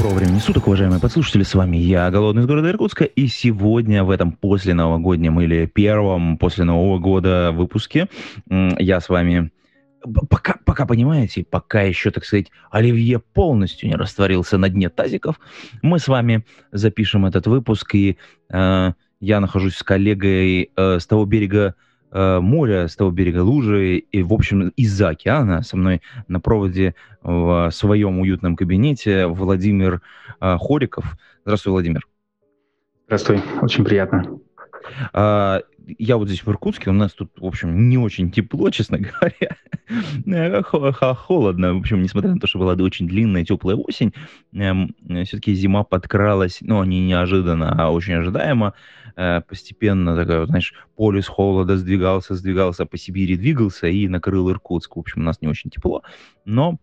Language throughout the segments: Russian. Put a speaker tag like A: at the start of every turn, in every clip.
A: Доброго времени суток, уважаемые подслушатели, с вами я, Голодный из города Иркутска, и сегодня в этом после новогоднем или первом после Нового года выпуске я с вами пока, пока, понимаете, пока еще, так сказать, Оливье полностью не растворился на дне тазиков, мы с вами запишем этот выпуск, и э, я нахожусь с коллегой э, с того берега моря, с того берега лужи, и, в общем, из-за океана со мной на проводе в своем уютном кабинете Владимир э, Хориков. Здравствуй, Владимир.
B: Здравствуй, очень приятно.
A: Я вот здесь в Иркутске, у нас тут, в общем, не очень тепло, честно говоря. Э, хо- хо- Холодно, в общем, несмотря на то, что была очень длинная теплая осень, все-таки зима подкралась, ну, не неожиданно, а очень ожидаемо. Э, Постепенно, такая, знаешь, полюс холода сдвигался, сдвигался по Сибири, двигался и накрыл Иркутск. В общем, у нас не очень тепло, но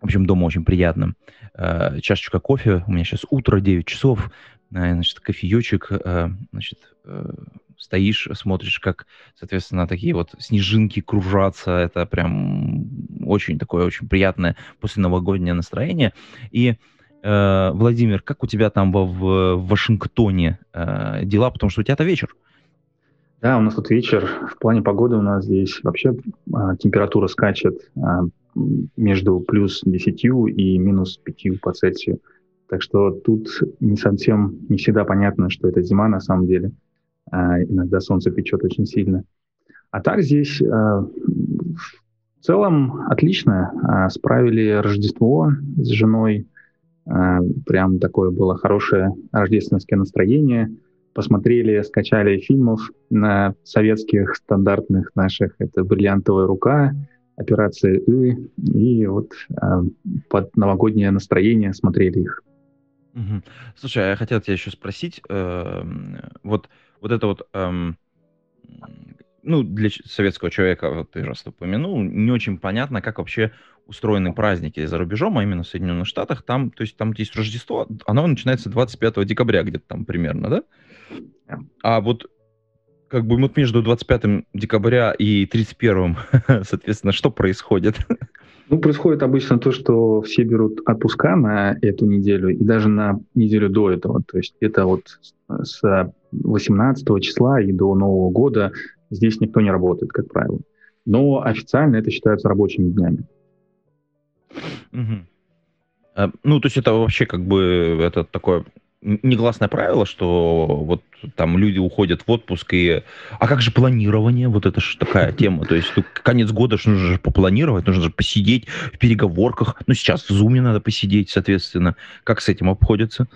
A: в общем, дома очень приятно. Э, Чашечка кофе, у меня сейчас утро, 9 часов, значит, кофеечек, значит, стоишь, смотришь, как, соответственно, такие вот снежинки кружатся, это прям очень такое, очень приятное посленовогоднее настроение. И, э, Владимир, как у тебя там во- в, в Вашингтоне э, дела, потому что у тебя-то вечер.
B: Да, у нас тут вечер. В плане погоды у нас здесь вообще а, температура скачет м, между плюс 10 и минус 5 по Цельсию. Так что тут не совсем, не всегда понятно, что это зима на самом деле. А, иногда солнце печет очень сильно. А так здесь а, в целом отлично. А, справили Рождество с женой. Прям такое было хорошее рождественское настроение посмотрели, скачали фильмов на советских стандартных наших. Это «Бриллиантовая рука», «Операция И», и вот под новогоднее настроение смотрели их.
A: Слушай, я хотел тебя еще спросить, эм, вот, вот это вот, эм, ну, для советского человека, вот ты раз упомянул, не очень понятно, как вообще устроены праздники за рубежом, а именно в Соединенных Штатах. Там, то есть там есть Рождество, оно начинается 25 декабря где-то там примерно? Да. А вот как бы вот между 25 декабря и 31, соответственно, что происходит?
B: Ну, происходит обычно то, что все берут отпуска на эту неделю и даже на неделю до этого. То есть это вот с 18 числа и до Нового года здесь никто не работает, как правило. Но официально это считается рабочими днями.
A: А, Ну, то есть это вообще как бы это такое негласное правило, что вот там люди уходят в отпуск и... А как же планирование? Вот это же такая тема. То есть ну, конец года ж нужно же попланировать, нужно же посидеть в переговорках. Ну, сейчас в зуме надо посидеть, соответственно. Как с этим обходится?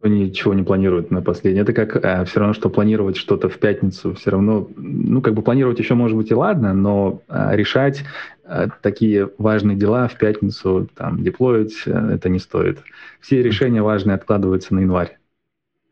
B: Никто ничего не планирует на последнее. Это как все равно, что планировать что-то в пятницу. Все равно, ну, как бы планировать еще может быть и ладно, но а, решать а, такие важные дела в пятницу, там, деплоить, а, это не стоит. Все решения важные откладываются на январь.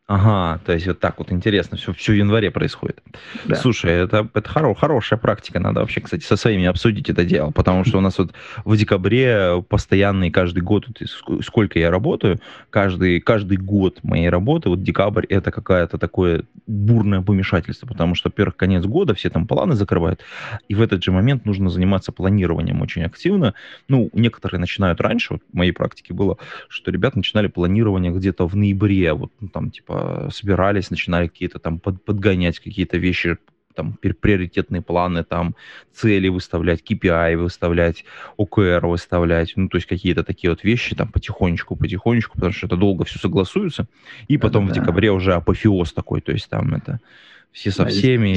A: Ага, то есть вот так вот интересно, все, все в январе происходит.
B: Да.
A: Слушай, это, это хоро- хорошая практика, надо вообще, кстати, со своими обсудить это дело, потому что у нас вот в декабре постоянный каждый год, вот сколько я работаю, каждый, каждый год моей работы, вот декабрь, это какое-то такое бурное помешательство, потому что, во-первых, конец года, все там планы закрывают, и в этот же момент нужно заниматься планированием очень активно. Ну, некоторые начинают раньше, вот в моей практике было, что ребята начинали планирование где-то в ноябре, вот ну, там типа собирались, начинали какие-то там под- подгонять какие-то вещи, там приоритетные планы, там цели выставлять, KPI выставлять, OKR выставлять, ну то есть какие-то такие вот вещи там потихонечку, потихонечку, потому что это долго все согласуется, и потом в
B: Да-да-да.
A: декабре уже апофеоз такой, то есть там это все со всеми,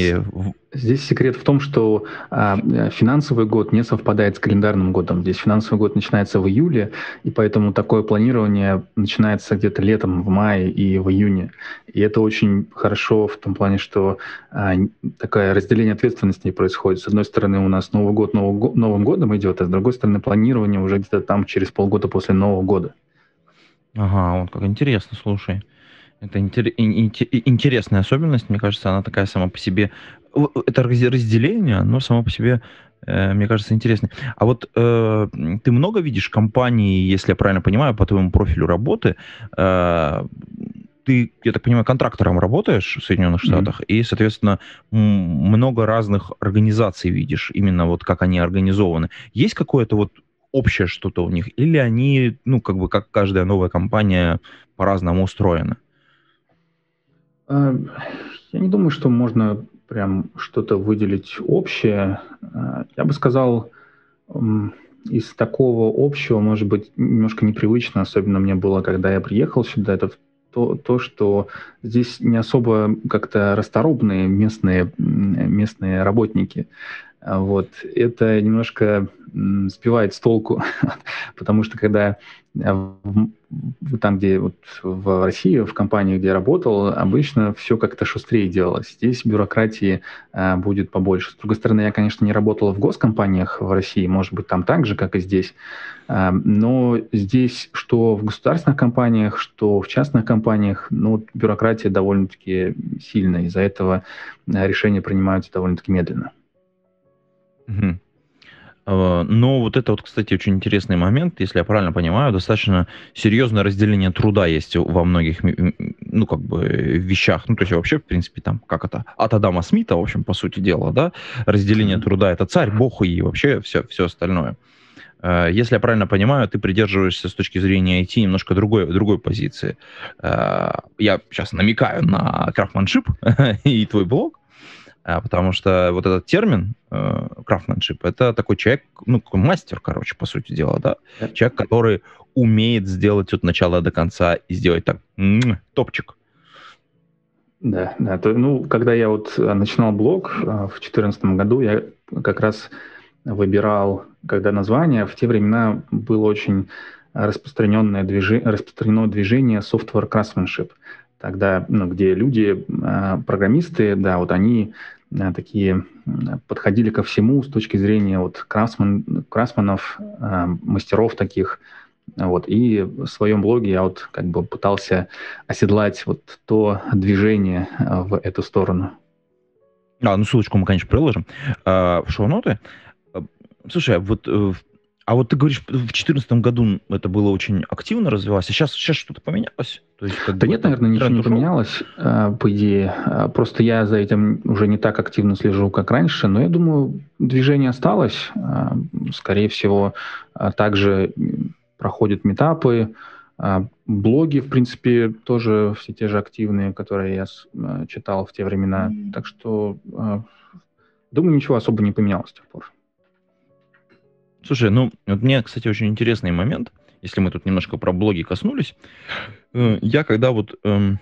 B: здесь- секрет в том, что а, финансовый год не совпадает с календарным годом. Здесь финансовый год начинается в июле, и поэтому такое планирование начинается где-то летом, в мае и в июне. И это очень хорошо в том плане, что а, такое разделение ответственности не происходит. С одной стороны, у нас Новый год Нового го- Новым годом идет, а с другой стороны, планирование уже где-то там через полгода после Нового года.
A: Ага, вот как интересно, слушай. Это интересная особенность, мне кажется, она такая сама по себе. Это разделение, но само по себе, э, мне кажется, интересно. А вот э, ты много видишь компаний, если я правильно понимаю, по твоему профилю работы, э, ты, я так понимаю, контрактором работаешь в Соединенных Штатах, mm-hmm. и, соответственно, много разных организаций видишь, именно вот как они организованы. Есть какое-то вот общее что-то у них, или они, ну, как бы, как каждая новая компания по-разному устроена?
B: А, я не думаю, что можно прям что-то выделить общее. А, я бы сказал, из такого общего, может быть, немножко непривычно, особенно мне было, когда я приехал сюда, это то, то что здесь не особо как-то расторопные местные, местные работники. А вот. Это немножко сбивает с толку, потому что когда а, там, где вот в России, в компании, где я работал, обычно все как-то шустрее делалось. Здесь бюрократии а, будет побольше. С другой стороны, я, конечно, не работал в госкомпаниях в России, может быть, там так же, как и здесь. А, но здесь, что в государственных компаниях, что в частных компаниях, ну, бюрократия довольно-таки сильная. Из-за этого а, решения принимаются довольно-таки медленно.
A: Угу. Но вот это вот, кстати, очень интересный момент, если я правильно понимаю, достаточно серьезное разделение труда есть во многих, ну, как бы, вещах. Ну, то есть вообще, в принципе, там, как это, от Адама Смита, в общем, по сути дела, да, разделение труда — это царь, бог и вообще все, все остальное. Э, если я правильно понимаю, ты придерживаешься с точки зрения IT немношко другой, другой позиции. Э, я сейчас намекаю на крафтманшип и твой блог, а, потому что вот этот термин крафтменшип э, это такой человек, ну, такой мастер, короче, по сути дела, да? Yeah. Человек, который умеет сделать от начала до конца и сделать так, топчик.
B: Да, да. То, ну, когда я вот э, начинал блог э, в 2014 году, я как раз выбирал, когда название, в те времена было очень распространенное движение, распространено движение software craftsmanship тогда, ну, где люди, а, программисты, да, вот они а, такие подходили ко всему с точки зрения вот красман, красманов, а, мастеров таких, вот, и в своем блоге я вот как бы пытался оседлать вот то движение в эту сторону.
A: А, ну ссылочку мы, конечно, приложим в шоу-ноты. Слушай, вот э, а вот ты говоришь, в 2014 году это было очень активно развивалось, а сейчас, сейчас что-то поменялось?
B: То есть, как да нет, наверное, ничего не поменялось, э, по идее. Э, просто я за этим уже не так активно слежу, как раньше, но я думаю, движение осталось. Э, скорее всего, также проходят метапы, блоги, в принципе, тоже все те же активные, которые я читал в те времена. Так что, думаю, ничего особо не поменялось с тех пор.
A: Слушай, ну, вот мне, кстати, очень интересный момент, если мы тут немножко про блоги коснулись. Э, я когда вот эм,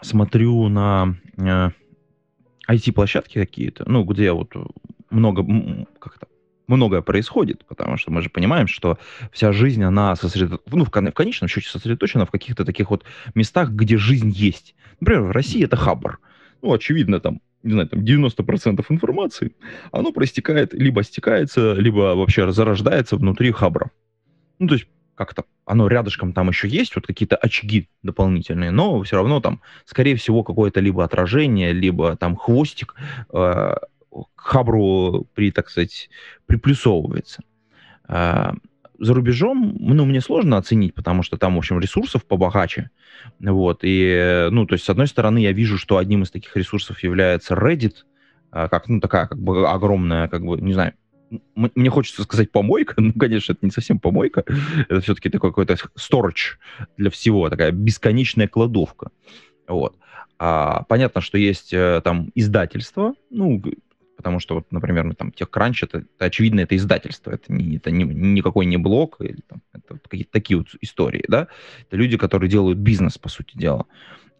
A: смотрю на э, IT-площадки какие-то, ну, где вот много, как то многое происходит, потому что мы же понимаем, что вся жизнь, она сосредоточена, ну, в, в конечном счете сосредоточена в каких-то таких вот местах, где жизнь есть. Например, в России это хабр. Ну, очевидно, там не знаю, там 90% информации, оно проистекает, либо стекается, либо вообще зарождается внутри хабра. Ну, то есть как-то оно рядышком там еще есть, вот какие-то очаги дополнительные, но все равно там, скорее всего, какое-то либо отражение, либо там хвостик э, к хабру при, так сказать, приплюсовывается. Э, за рубежом, ну, мне сложно оценить, потому что там, в общем, ресурсов побогаче. Вот, и, ну, то есть, с одной стороны, я вижу, что одним из таких ресурсов является Reddit, а, как, ну, такая, как бы, огромная, как бы, не знаю, мне хочется сказать помойка, ну, конечно, это не совсем помойка, это все-таки такой какой-то storage для всего, такая бесконечная кладовка. Вот. А, понятно, что есть э, там издательство, ну, потому что, вот, например, ну, там, TechCrunch, это, это, очевидно, это издательство, это, не, это не, никакой не блог, или, там, это вот какие-то такие вот истории, да, это люди, которые делают бизнес, по сути дела.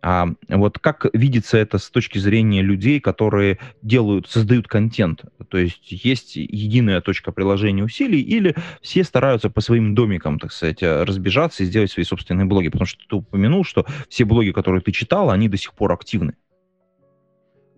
A: А вот как видится это с точки зрения людей, которые делают, создают контент? То есть есть единая точка приложения усилий или все стараются по своим домикам, так сказать, разбежаться и сделать свои собственные блоги? Потому что ты упомянул, что все блоги, которые ты читал, они до сих пор активны.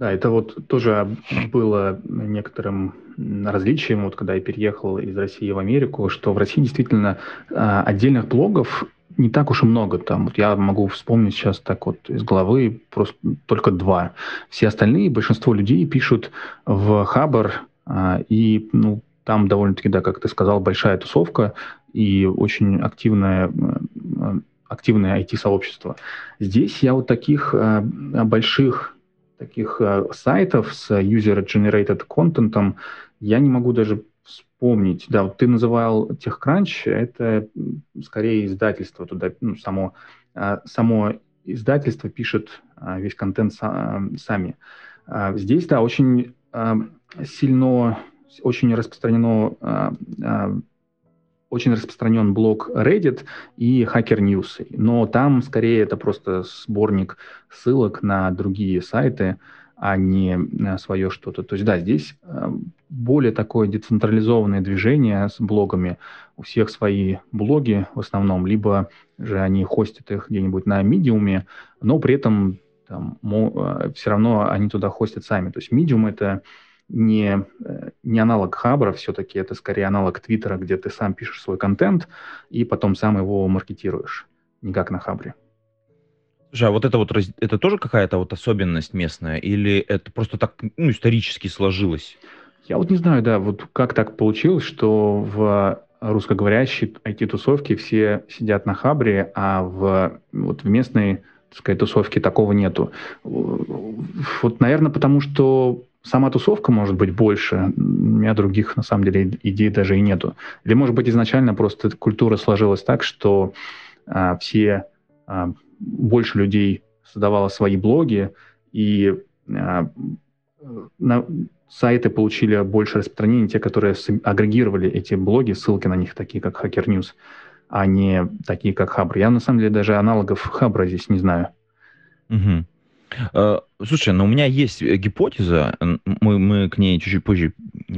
B: Да, это вот тоже было некоторым различием, вот когда я переехал из России в Америку, что в России действительно а, отдельных блогов не так уж и много. Там, вот я могу вспомнить сейчас так вот из головы просто только два. Все остальные, большинство людей пишут в Хабар, а, и ну, там довольно-таки, да, как ты сказал, большая тусовка и очень активная активное IT-сообщество. Здесь я вот таких э, больших таких э, сайтов с user-generated контентом я не могу даже вспомнить. Да, вот ты называл TechCrunch, это скорее издательство туда, ну, само, э, само издательство пишет э, весь контент са, сами. Здесь, да, очень сильно, очень распространено очень распространен блог Reddit и Hacker News, но там скорее это просто сборник ссылок на другие сайты, а не свое что-то. То есть да, здесь э, более такое децентрализованное движение с блогами. У всех свои блоги в основном, либо же они хостят их где-нибудь на медиуме, но при этом там, э, все равно они туда хостят сами. То есть медиум это не, э, не аналог Хабра, все-таки это скорее аналог Твиттера, где ты сам пишешь свой контент и потом сам его маркетируешь, не как на Хабре.
A: Слушай, а вот это вот это тоже какая-то вот особенность местная, или это просто так ну, исторически сложилось?
B: Я вот не знаю, да, вот как так получилось, что в русскоговорящей IT-тусовке все сидят на Хабре, а в, вот в местной так сказать, тусовке такого нету. Вот, наверное, потому что сама тусовка может быть больше, у меня других, на самом деле, идей даже и нету. Или, может быть, изначально просто культура сложилась так, что а, все, а, больше людей создавало свои блоги, и а, на, сайты получили больше распространения, те, которые агрегировали эти блоги, ссылки на них, такие как Hacker News, а не такие как Хабр. Я, на самом деле, даже аналогов Хабра здесь не знаю.
A: Угу. Э, слушай, ну у меня есть э, гипотеза, мы, мы к ней чуть-чуть позже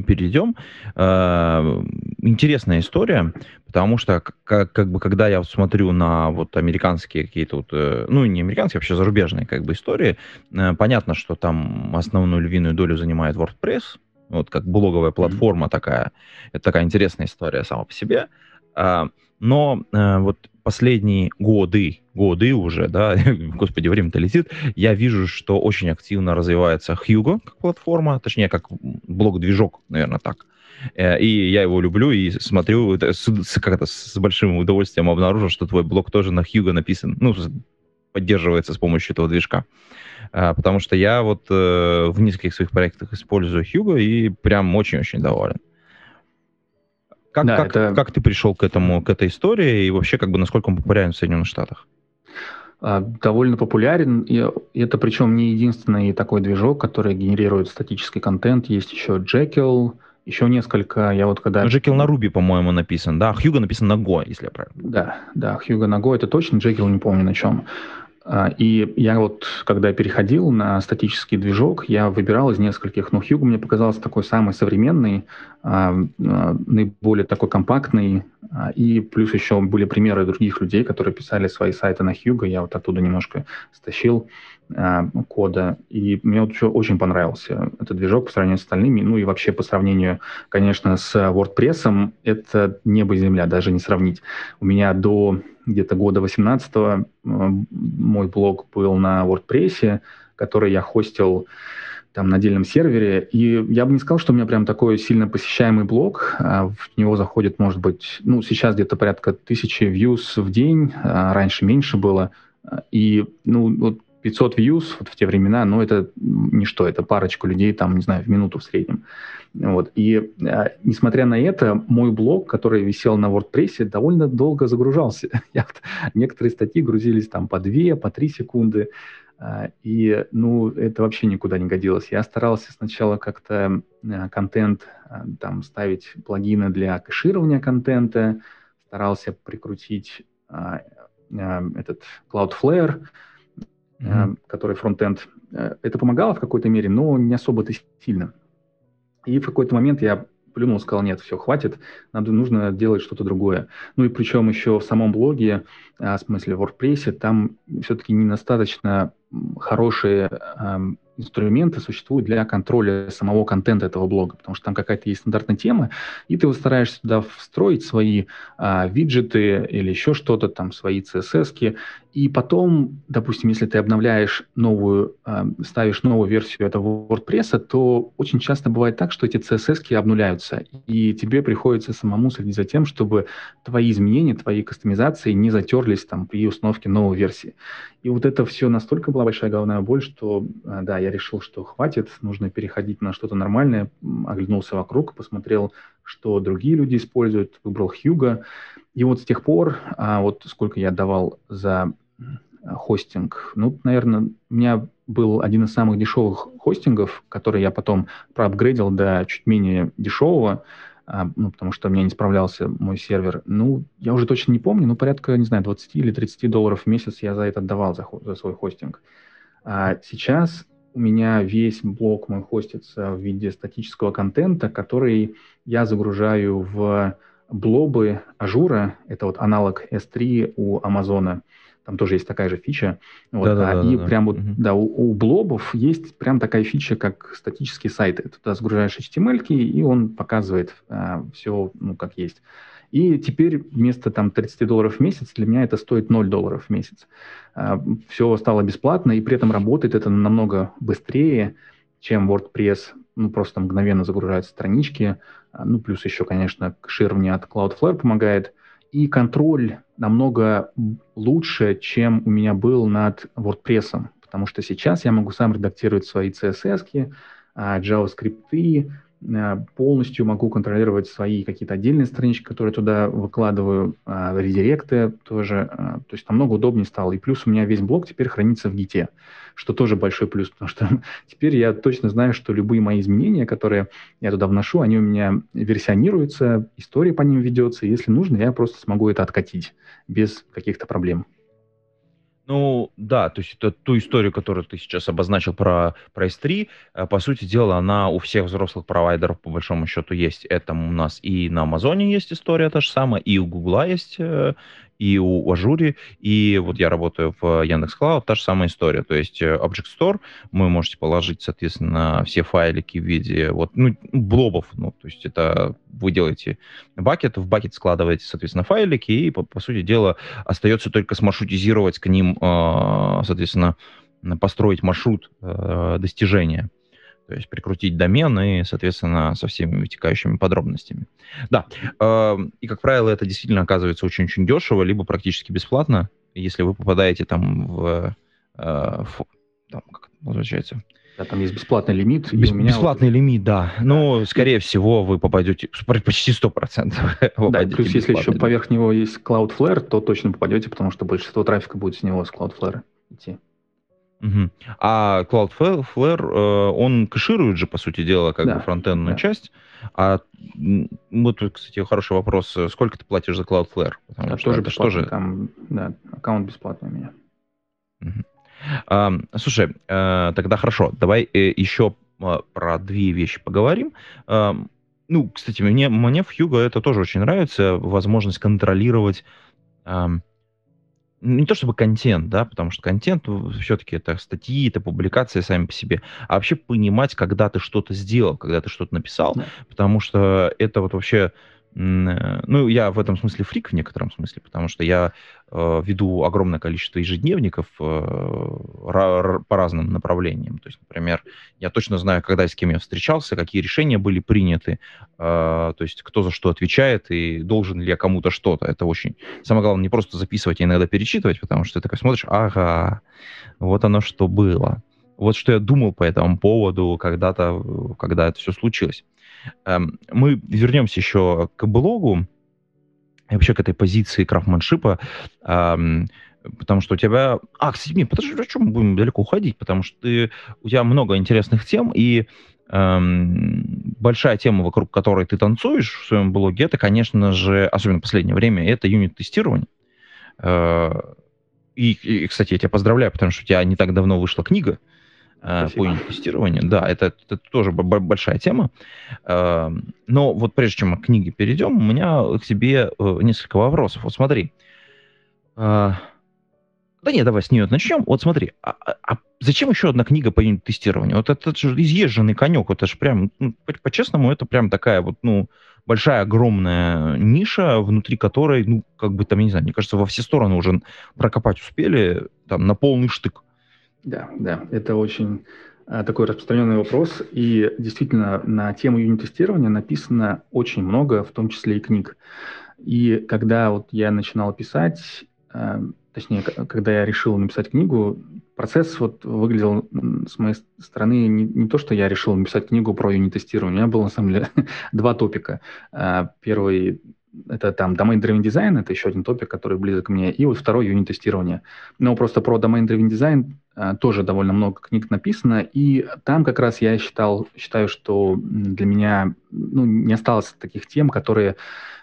A: перейдем. Э, интересная история, потому что как, как бы когда я смотрю на вот американские какие-то вот, ну не американские, вообще зарубежные как бы истории, понятно, что там основную львиную долю занимает WordPress, вот как блоговая платформа mm-hmm. такая. Это такая интересная история сама по себе. Но вот последние годы, годы уже, да, господи, время-то летит, я вижу, что очень активно развивается Hugo как платформа, точнее, как блок-движок, наверное, так. Э, и я его люблю и смотрю, с, с, как-то с большим удовольствием обнаружил, что твой блог тоже на Hugo написан, ну, поддерживается с помощью этого движка. А, потому что я вот э, в нескольких своих проектах использую Hugo и прям очень-очень доволен. Как, да, как, это... как ты пришел к этому, к этой истории и вообще как бы насколько он популярен в Соединенных Штатах?
B: А, довольно популярен, и это причем не единственный такой движок, который генерирует статический контент. Есть еще Jekyll, еще несколько. Я вот когда...
A: Jekyll на Ruby, по-моему, написан, да? Хьюго написан на Go, если я правильно.
B: Да, да, Хьюго на Go, это точно, Jekyll не помню на чем. А, и я вот, когда переходил на статический движок, я выбирал из нескольких, но Hugo мне показался такой самый современный, а, а, наиболее такой компактный, и плюс еще были примеры других людей, которые писали свои сайты на Hugo, я вот оттуда немножко стащил кода, и мне вот еще очень понравился этот движок по сравнению с остальными, ну и вообще по сравнению, конечно, с WordPress, это небо и земля, даже не сравнить. У меня до где-то года 18 э, мой блог был на WordPress, который я хостил там на отдельном сервере, и я бы не сказал, что у меня прям такой сильно посещаемый блог, а в него заходит, может быть, ну, сейчас где-то порядка тысячи views в день, а раньше меньше было, и, ну, вот 500 views вот в те времена, ну, это ничто, это парочку людей, там, не знаю, в минуту в среднем. Вот. И а, несмотря на это, мой блог, который висел на WordPress, довольно долго загружался. Я, некоторые статьи грузились там по 2, по 3 секунды. А, и, ну, это вообще никуда не годилось. Я старался сначала как-то а, контент, а, там, ставить плагины для кэширования контента, старался прикрутить а, а, этот Cloudflare, mm-hmm. который фронтенд. Э, это помогало в какой-то мере, но не особо-то сильно. И в какой-то момент я плюнул, сказал, нет, все, хватит, надо, нужно делать что-то другое. Ну и причем еще в самом блоге, а, в смысле в WordPress, там все-таки недостаточно хорошие, инструменты существуют для контроля самого контента этого блога, потому что там какая-то есть стандартная тема, и ты вот стараешься туда встроить свои а, виджеты или еще что-то, там свои CSS, и потом, допустим, если ты обновляешь новую, а, ставишь новую версию этого WordPress, то очень часто бывает так, что эти CSS обнуляются, и тебе приходится самому следить за тем, чтобы твои изменения, твои кастомизации не затерлись там при установке новой версии. И вот это все настолько была большая головная боль, что, а, да, я решил, что хватит, нужно переходить на что-то нормальное, оглянулся вокруг, посмотрел, что другие люди используют, выбрал Хьюга. И вот с тех пор, а вот сколько я давал за хостинг, ну, наверное, у меня был один из самых дешевых хостингов, который я потом проапгрейдил до чуть менее дешевого, а, ну, потому что у меня не справлялся мой сервер. Ну, я уже точно не помню, но порядка, не знаю, 20 или 30 долларов в месяц я за это отдавал, за, за свой хостинг. А сейчас у меня весь блог мой хостится в виде статического контента, который я загружаю в блобы Azure а, это вот аналог S3 у Амазона. Там тоже есть такая же фича. Вот, да, да, а, да, и да, прям вот, угу. да, у, у блобов есть прям такая фича, как статические сайты. Туда загружаешь HTML, и он показывает а, все, ну, как есть. И теперь вместо там 30 долларов в месяц для меня это стоит 0 долларов в месяц. А, все стало бесплатно, и при этом работает это намного быстрее, чем WordPress. Ну, просто мгновенно загружаются странички. А, ну, плюс еще, конечно, ширмни от Cloudflare помогает. И контроль намного лучше, чем у меня был над WordPress. Потому что сейчас я могу сам редактировать свои CSS, а, JavaScript, полностью могу контролировать свои какие-то отдельные странички, которые туда выкладываю, а, редиректы тоже. А, то есть намного удобнее стало. И плюс у меня весь блок теперь хранится в гите, что тоже большой плюс, потому что теперь я точно знаю, что любые мои изменения, которые я туда вношу, они у меня версионируются, история по ним ведется. И если нужно, я просто смогу это откатить без каких-то проблем.
A: Ну, да, то есть это ту историю, которую ты сейчас обозначил про, про S3, э, по сути дела, она у всех взрослых провайдеров по большому счету есть. Это у нас и на Амазоне есть история та же самая, и у Гугла есть э, и у Ажуре, и вот я работаю в Яндекс Cloud, та же самая история. То есть э, Object Store вы можете положить, соответственно, все файлики в виде вот, ну, блобов. Ну, то есть это вы делаете бакет, в бакет складываете, соответственно, файлики, и, по, по сути дела, остается только смаршрутизировать к ним, э, соответственно, построить маршрут э, достижения то есть прикрутить домен и, соответственно, со всеми вытекающими подробностями. Да, э, и, как правило, это действительно оказывается очень-очень дешево, либо практически бесплатно, если вы попадаете там в... Э, в там, как это называется?
B: Да, там есть бесплатный лимит.
A: Бес, бесплатный вот... лимит, да. Но, скорее всего, вы попадете почти 100%.
B: Да, плюс если еще поверх него есть Cloudflare, то точно попадете, потому что большинство трафика будет с него, с Cloudflare идти.
A: Угу. А Cloudflare, э, он кэширует же, по сути дела, как да, бы фронтендную да. часть. А вот, кстати, хороший вопрос. Сколько ты платишь за Cloudflare?
B: Потому что тоже бесплатно. Что же... Там, да, аккаунт бесплатный у меня.
A: Угу. А, слушай, а, тогда хорошо. Давай э, еще про две вещи поговорим. А, ну, кстати, мне, мне в Hugo это тоже очень нравится. Возможность контролировать не то чтобы контент, да, потому что контент все-таки это статьи, это публикации сами по себе, а вообще понимать, когда ты что-то сделал, когда ты что-то написал, да. потому что это вот вообще ну, я в этом смысле фрик в некотором смысле, потому что я э, веду огромное количество ежедневников э, по разным направлениям. То есть, например, я точно знаю, когда и с кем я встречался, какие решения были приняты, э, то есть кто за что отвечает и должен ли я кому-то что-то. Это очень... Самое главное, не просто записывать, а иногда перечитывать, потому что ты такой смотришь, ага, вот оно что было. Вот что я думал по этому поводу когда-то, когда это все случилось. Эм, мы вернемся еще к блогу и вообще к этой позиции крафтманшипа, эм, потому что у тебя... А, кстати, нет, подожди, о чем мы будем далеко уходить? Потому что ты... у тебя много интересных тем, и эм, большая тема, вокруг которой ты танцуешь в своем блоге, это, конечно же, особенно в последнее время, это юнит-тестирование. Э, и, и, кстати, я тебя поздравляю, потому что у тебя не так давно вышла книга, Спасибо. по тестированию. Да, это, это тоже большая тема. Э, но вот прежде чем мы к книге перейдем, у меня к тебе э, несколько вопросов. Вот смотри, Да нет, давай с нее начнем. Вот смотри, а, а, а зачем еще одна книга по юнит-тестированию? Вот это, это же изъезженный конек, это же прям, ну, по-честному, это прям такая вот, ну, большая, огромная ниша, внутри которой, ну, как бы там, я не знаю, мне кажется, во все стороны уже прокопать успели, там, на полный штык.
B: Да, да, это очень а, такой распространенный вопрос, и действительно на тему юнит-тестирования написано очень много, в том числе и книг. И когда вот я начинал писать, а, точнее, когда я решил написать книгу, процесс вот выглядел с моей стороны не, не то, что я решил написать книгу про юнит-тестирование. У меня было, на самом деле, два топика. А, первый — это там domain-driven design, это еще один топик, который близок мне, и вот второй — юнит-тестирование. Но просто про domain-driven design а, тоже довольно много книг написано, и там как раз я считал, считаю, что для меня ну, не осталось таких тем, которые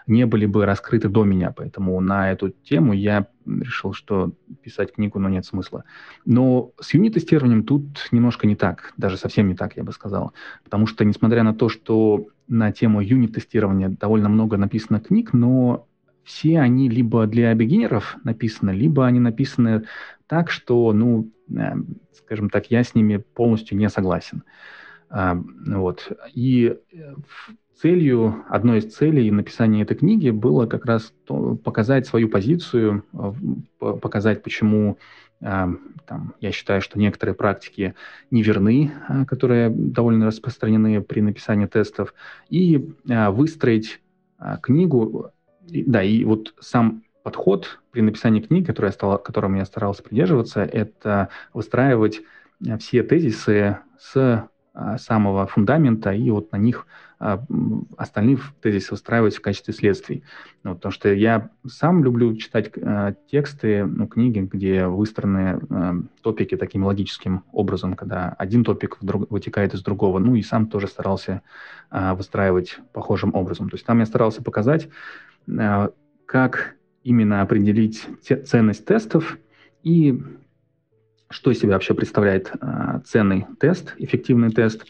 B: не были бы раскрыты до меня. Поэтому на эту тему я решил, что писать книгу, но нет смысла. Но с юнит-тестированием тут немножко не так, даже совсем не так, я бы сказал. Потому что, несмотря на то, что на тему юнит-тестирования довольно много написано книг, но все они либо для бигинеров написаны, либо они написаны так, что, ну, э, скажем так, я с ними полностью не согласен. А, вот. И э, целью, одной из целей написания этой книги было как раз то, показать свою позицию, э, показать, почему э, там, я считаю, что некоторые практики неверны, э, которые довольно распространены при написании тестов, и выстроить книгу, да, и вот сам подход при написании книги, который я стал, которым я старался придерживаться, это выстраивать все тезисы с самого фундамента и вот на них а, остальные тезисы устраивать в качестве следствий. Ну, потому что я сам люблю читать э, тексты, ну, книги, где выстроены э, топики таким логическим образом, когда один топик вдруг, вытекает из другого. Ну и сам тоже старался э, выстраивать похожим образом. То есть там я старался показать, э, как именно определить те, ценность тестов и что из себя вообще представляет э, ценный тест, эффективный тест,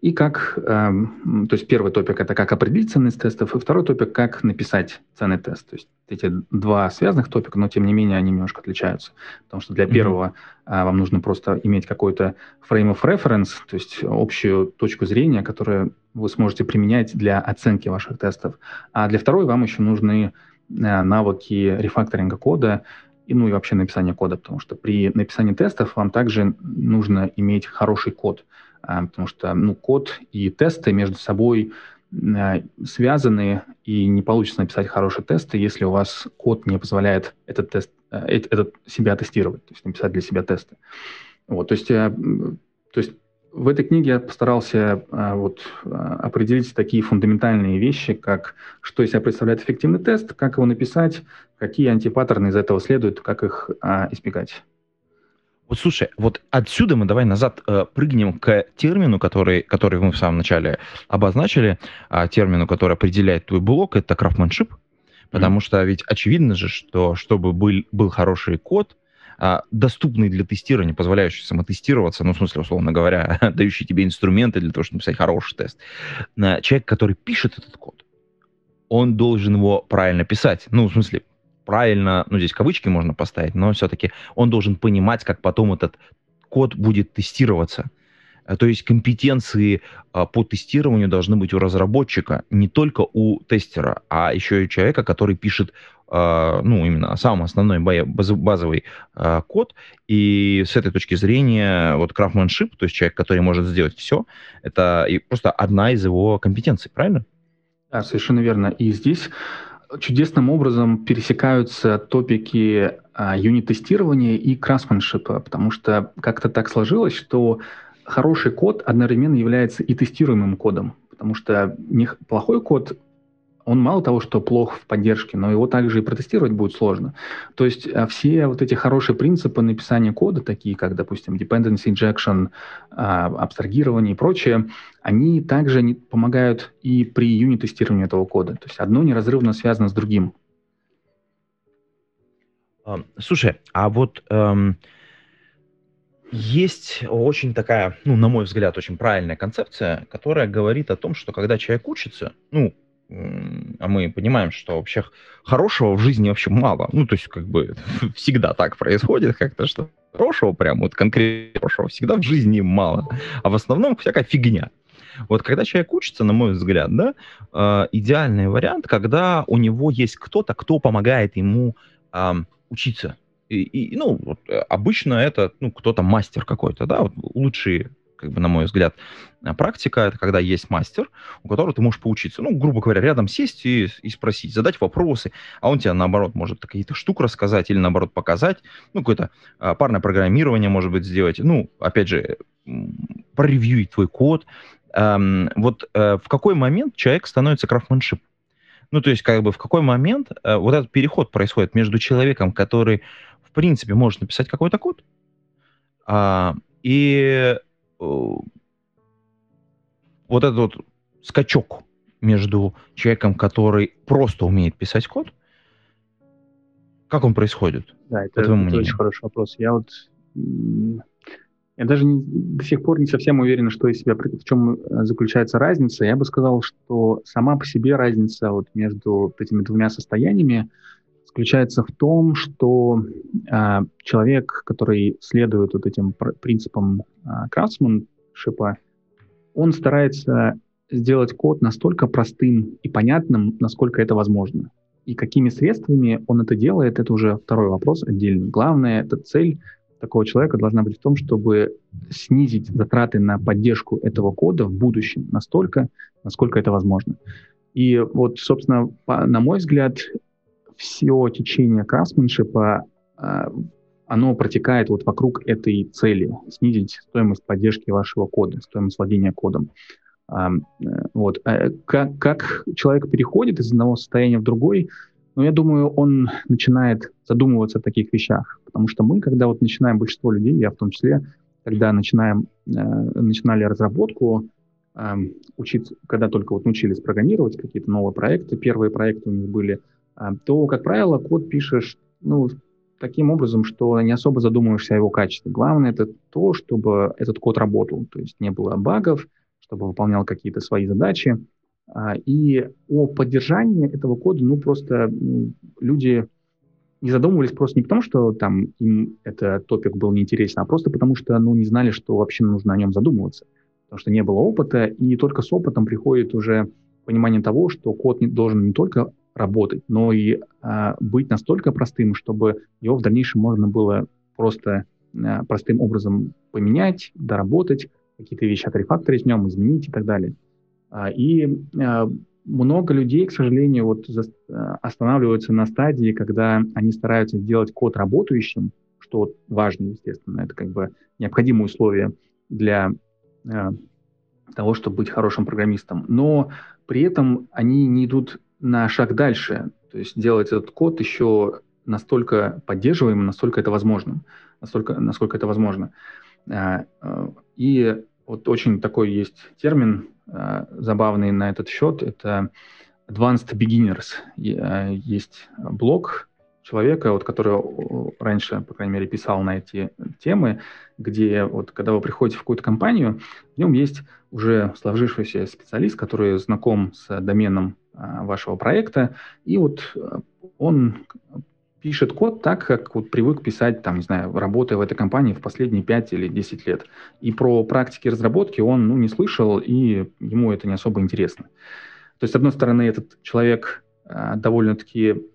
B: и как, э, то есть первый топик это как определить ценность тестов, и второй топик как написать ценный тест. То есть эти два связанных топика, но тем не менее они немножко отличаются. Потому что для mm-hmm. первого э, вам нужно просто иметь какой-то frame of reference, то есть общую точку зрения, которую вы сможете применять для оценки ваших тестов. А для второй вам еще нужны навыки рефакторинга кода, и, ну и вообще написание кода, потому что при написании тестов вам также нужно иметь хороший код, а, потому что ну, код и тесты между собой а, связаны, и не получится написать хорошие тесты, если у вас код не позволяет этот тест, этот себя тестировать, то есть написать для себя тесты. Вот, то есть, э, то есть в этой книге я постарался а, вот, а, определить такие фундаментальные вещи, как что из себя представляет эффективный тест, как его написать, какие антипаттерны из этого следуют, как их а, избегать.
A: Вот слушай, вот отсюда мы давай назад э, прыгнем к термину, который, который мы в самом начале обозначили, а, термину, который определяет твой блок, это крафтманшип, потому mm-hmm. что ведь очевидно же, что чтобы был, был хороший код, доступный для тестирования, позволяющий самотестироваться, ну, в смысле, условно говоря, дающий тебе инструменты для того, чтобы написать хороший тест. Человек, который пишет этот код, он должен его правильно писать. Ну, в смысле, правильно, ну, здесь кавычки можно поставить, но все-таки он должен понимать, как потом этот код будет тестироваться. Э, то есть компетенции а, по тестированию должны быть у разработчика, не только у тестера, а еще и человека, который пишет а, ну, именно самый основной базовый а, код. И с этой точки зрения вот крафтманшип, то есть человек, который может сделать все, это просто одна из его компетенций, правильно?
B: Да, совершенно верно. И здесь чудесным образом пересекаются топики юнит-тестирования и крафтманшипа, потому что как-то так сложилось, что хороший код одновременно является и тестируемым кодом, потому что плохой код он мало того, что плох в поддержке, но его также и протестировать будет сложно. То есть а, все вот эти хорошие принципы написания кода, такие как, допустим, dependency injection, а, абстрагирование и прочее, они также не помогают и при юнит-тестировании этого кода. То есть одно неразрывно связано с другим.
A: Слушай, а вот эм, есть очень такая, ну, на мой взгляд, очень правильная концепция, которая говорит о том, что когда человек учится, ну, а мы понимаем, что вообще хорошего в жизни вообще мало. Ну, то есть, как бы, всегда так происходит как-то, что хорошего прям, вот конкретно хорошего, всегда в жизни мало. А в основном всякая фигня. Вот когда человек учится, на мой взгляд, да, э, идеальный вариант, когда у него есть кто-то, кто помогает ему э, учиться. И, и, ну, вот, э, обычно это, ну, кто-то мастер какой-то, да, вот лучшие как бы, на мой взгляд, э, практика — это когда есть мастер, у которого ты можешь поучиться. Ну, грубо говоря, рядом сесть и, и спросить, задать вопросы, а он тебе, наоборот, может какие-то штук рассказать или, наоборот, показать, ну, какое-то а, парное программирование, может быть, сделать, ну, опять же, проревьюить твой код. Эм, вот э, в какой момент человек становится крафтменшип? Ну, то есть, как бы, в какой момент э, вот этот переход происходит между человеком, который, в принципе, может написать какой-то код, э, и Э, вот этот вот скачок между человеком, который просто умеет писать код, как он происходит?
B: Да, это, это очень хороший вопрос. Я вот я даже не, до сих пор не совсем уверен, что из себя, в чем э, заключается разница. Я бы сказал, что сама по себе разница вот между этими двумя состояниями заключается в том, что э, человек, который следует вот этим принципам э, крафтсменшипа, он старается сделать код настолько простым и понятным, насколько это возможно. И какими средствами он это делает, это уже второй вопрос отдельно. Главное, эта цель такого человека должна быть в том, чтобы снизить затраты на поддержку этого кода в будущем настолько, насколько это возможно. И вот, собственно, по, на мой взгляд, все течение крaftsmanship, а, оно протекает вот вокруг этой цели, снизить стоимость поддержки вашего кода, стоимость владения кодом. А, э, вот. А как, как человек переходит из одного состояния в другой, ну, я думаю, он начинает задумываться о таких вещах, потому что мы, когда вот начинаем, большинство людей, я в том числе, когда начинаем, э, начинали разработку, э, учиться, когда только вот научились программировать какие-то новые проекты, первые проекты у них были – то, как правило, код пишешь ну, таким образом, что не особо задумываешься о его качестве. Главное это то, чтобы этот код работал, то есть не было багов, чтобы выполнял какие-то свои задачи. А, и о поддержании этого кода, ну, просто люди не задумывались просто не потому, что там им этот топик был неинтересен, а просто потому, что ну, не знали, что вообще нужно о нем задумываться. Потому что не было опыта, и только с опытом приходит уже понимание того, что код не, должен не только работать, но и а, быть настолько простым, чтобы его в дальнейшем можно было просто а, простым образом поменять, доработать, какие-то вещи отрефакторить в нем, изменить и так далее. А, и а, много людей, к сожалению, вот за, останавливаются на стадии, когда они стараются сделать код работающим, что важно, естественно, это как бы необходимое условие для а, того, чтобы быть хорошим программистом. Но при этом они не идут на шаг дальше, то есть делать этот код еще настолько поддерживаемым, настолько это возможно, настолько, насколько это возможно. А, а, и вот очень такой есть термин а, забавный на этот счет, это Advanced Beginners. Есть блог человека, вот, который раньше, по крайней мере, писал на эти темы, где вот, когда вы приходите в какую-то компанию, в нем есть уже сложившийся специалист, который знаком с доменом вашего проекта, и вот э, он пишет код так, как вот привык писать, там, не знаю, работая в этой компании в последние 5 или 10 лет. И про практики разработки он, ну, не слышал, и ему это не особо интересно. То есть, с одной стороны, этот человек а, довольно-таки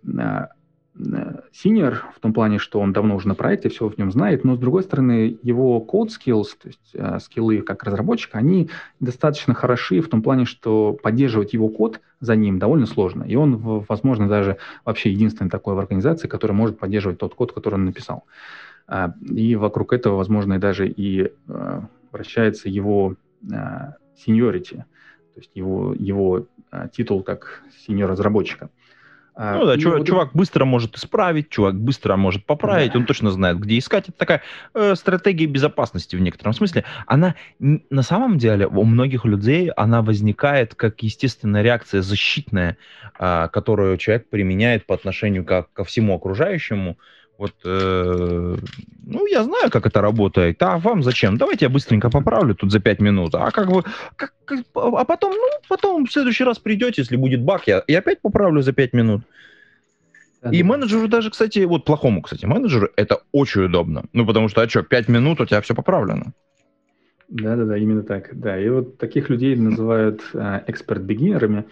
B: а, синер в том плане, что он давно уже на проекте, все в нем знает, но с другой стороны, его code skills, то есть э, скиллы как разработчика, они достаточно хороши в том плане, что поддерживать его код за ним довольно сложно. И он, возможно, даже вообще единственный такой в организации, который может поддерживать тот код, который он написал. А, и вокруг этого, возможно, даже и э, вращается его seniority, то есть его, его титул как синьор-разработчика.
A: А, ну да, чувак, вот... чувак быстро может исправить, чувак быстро может поправить, да. он точно знает, где искать. Это такая э, стратегия безопасности в некотором смысле. Она на самом деле у многих людей она возникает как естественная реакция защитная, э, которую человек применяет по отношению ко, ко всему окружающему Вот, э, ну, я знаю, как это работает. А вам зачем? Давайте я быстренько поправлю тут за 5 минут. А как вы, как, как, а потом, ну, потом в следующий раз придете, если будет баг, я, я опять поправлю за 5 минут. И менеджеру даже, кстати, вот плохому, кстати, менеджеру это очень удобно. Ну, потому что, а что, 5 минут, у тебя все поправлено.
B: Да-да-да, именно так. Да, и вот таких людей называют э, эксперт-бегинерами,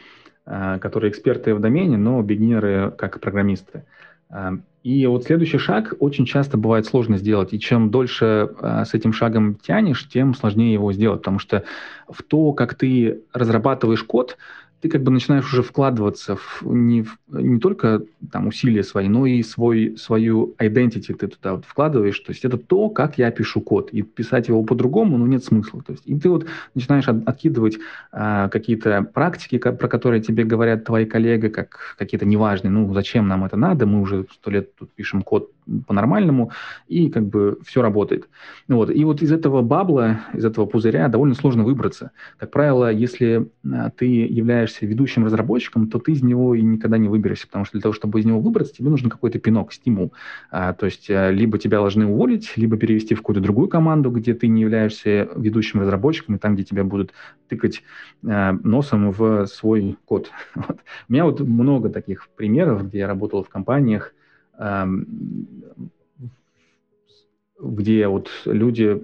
B: э, которые эксперты в домене, но бегинеры как программисты. Э, и вот следующий шаг очень часто бывает сложно сделать. И чем дольше э, с этим шагом тянешь, тем сложнее его сделать. Потому что в то, как ты разрабатываешь код, ты как бы начинаешь уже вкладываться в не, в, не только там усилия свои, но и свой, свою identity ты туда вот вкладываешь. То есть это то, как я пишу код. И писать его по-другому, ну, нет смысла. То есть, и ты вот начинаешь от, откидывать а, какие-то практики, как, про которые тебе говорят твои коллеги, как какие-то неважные. Ну, зачем нам это надо? Мы уже сто лет тут пишем код по-нормальному, и как бы все работает. Вот. И вот из этого бабла, из этого пузыря довольно сложно выбраться. Как правило, если а, ты являешься ведущим разработчиком, то ты из него и никогда не выберешься, потому что для того, чтобы из него выбраться, тебе нужен какой-то пинок, стимул. А, то есть а, либо тебя должны уволить, либо перевести в какую-то другую команду, где ты не являешься ведущим разработчиком, и там, где тебя будут тыкать а, носом в свой код. Вот. У меня вот много таких примеров, где я работал в компаниях, где вот люди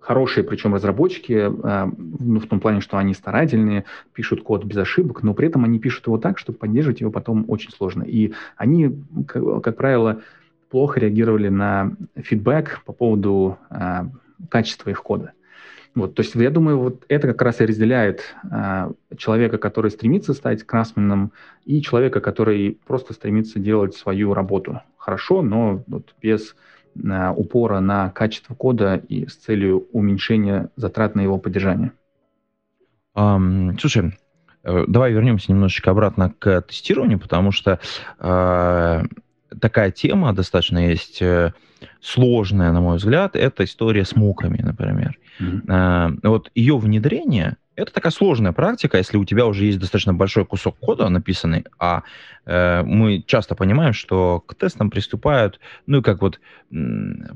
B: хорошие, причем разработчики, ну, в том плане, что они старательные, пишут код без ошибок, но при этом они пишут его так, что поддерживать его потом очень сложно. И они, как, правило, плохо реагировали на фидбэк по поводу э, качества их кода. Вот, то есть я думаю, вот это как раз и разделяет э, человека, который стремится стать красменным, и человека, который просто стремится делать свою работу хорошо, но вот без э, упора на качество кода и с целью уменьшения затрат на его поддержание.
A: Um, слушай, э, давай вернемся немножечко обратно к тестированию, потому что э, такая тема достаточно есть э, сложная, на мой взгляд, это история с муками, например. Mm-hmm. Вот ее внедрение это такая сложная практика, если у тебя уже есть достаточно большой кусок кода написанный, а э, мы часто понимаем, что к тестам приступают, ну, как вот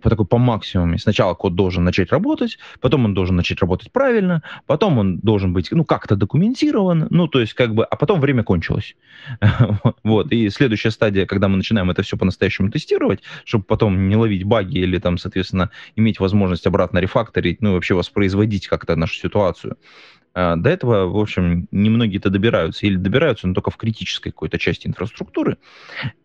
A: по такой по максимуму. Сначала код должен начать работать, потом он должен начать работать правильно, потом он должен быть, ну, как-то документирован, ну, то есть как бы, а потом время кончилось. вот, и следующая стадия, когда мы начинаем это все по-настоящему тестировать, чтобы потом не ловить баги или там, соответственно, иметь возможность обратно рефакторить, ну, вообще воспроизводить как-то нашу ситуацию, до этого, в общем, немногие-то добираются, или добираются, но только в критической какой-то части инфраструктуры.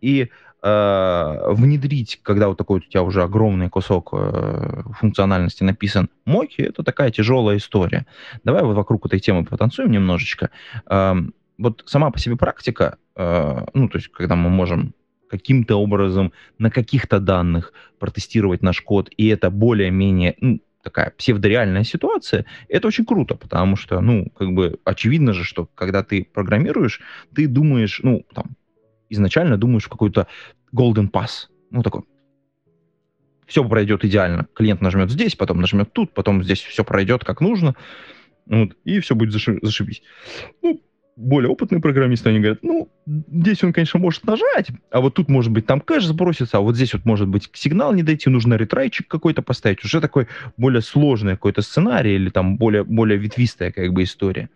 A: И э, внедрить, когда вот такой у тебя уже огромный кусок э, функциональности написан, моки, это такая тяжелая история. Давай вот вокруг этой темы потанцуем немножечко. Э, вот сама по себе практика, э, ну, то есть, когда мы можем каким-то образом на каких-то данных протестировать наш код, и это более-менее, ну, такая псевдореальная ситуация, это очень круто, потому что, ну, как бы очевидно же, что когда ты программируешь, ты думаешь, ну, там, изначально думаешь в какой-то golden pass, ну, такой, все пройдет идеально. Клиент нажмет здесь, потом нажмет тут, потом здесь все пройдет как нужно, вот, и все будет зашибись. Ну, более опытные программисты, они говорят, ну, здесь он, конечно, может нажать, а вот тут, может быть, там кэш сбросится, а вот здесь вот, может быть, сигнал не дойти, нужно ретрайчик какой-то поставить. Уже такой более сложный какой-то сценарий или там более, более ветвистая как бы история.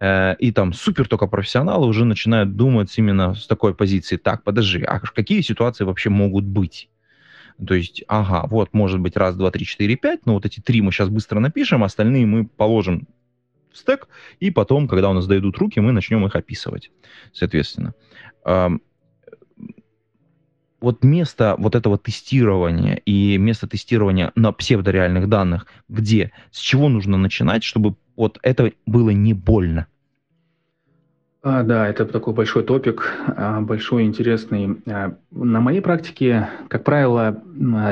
A: Э, и там супер только профессионалы уже начинают думать именно с такой позиции. Так, подожди, а какие ситуации вообще могут быть? То есть, ага, вот, может быть, раз, два, три, четыре, пять, но вот эти три мы сейчас быстро напишем, остальные мы положим в стек, и потом, когда у нас дойдут руки, мы начнем их описывать, соответственно. Вот место вот этого тестирования и место тестирования на псевдореальных данных, где, с чего нужно начинать, чтобы вот это было не больно?
B: А, да, это такой большой топик, а, большой интересный. А, на моей практике, как правило,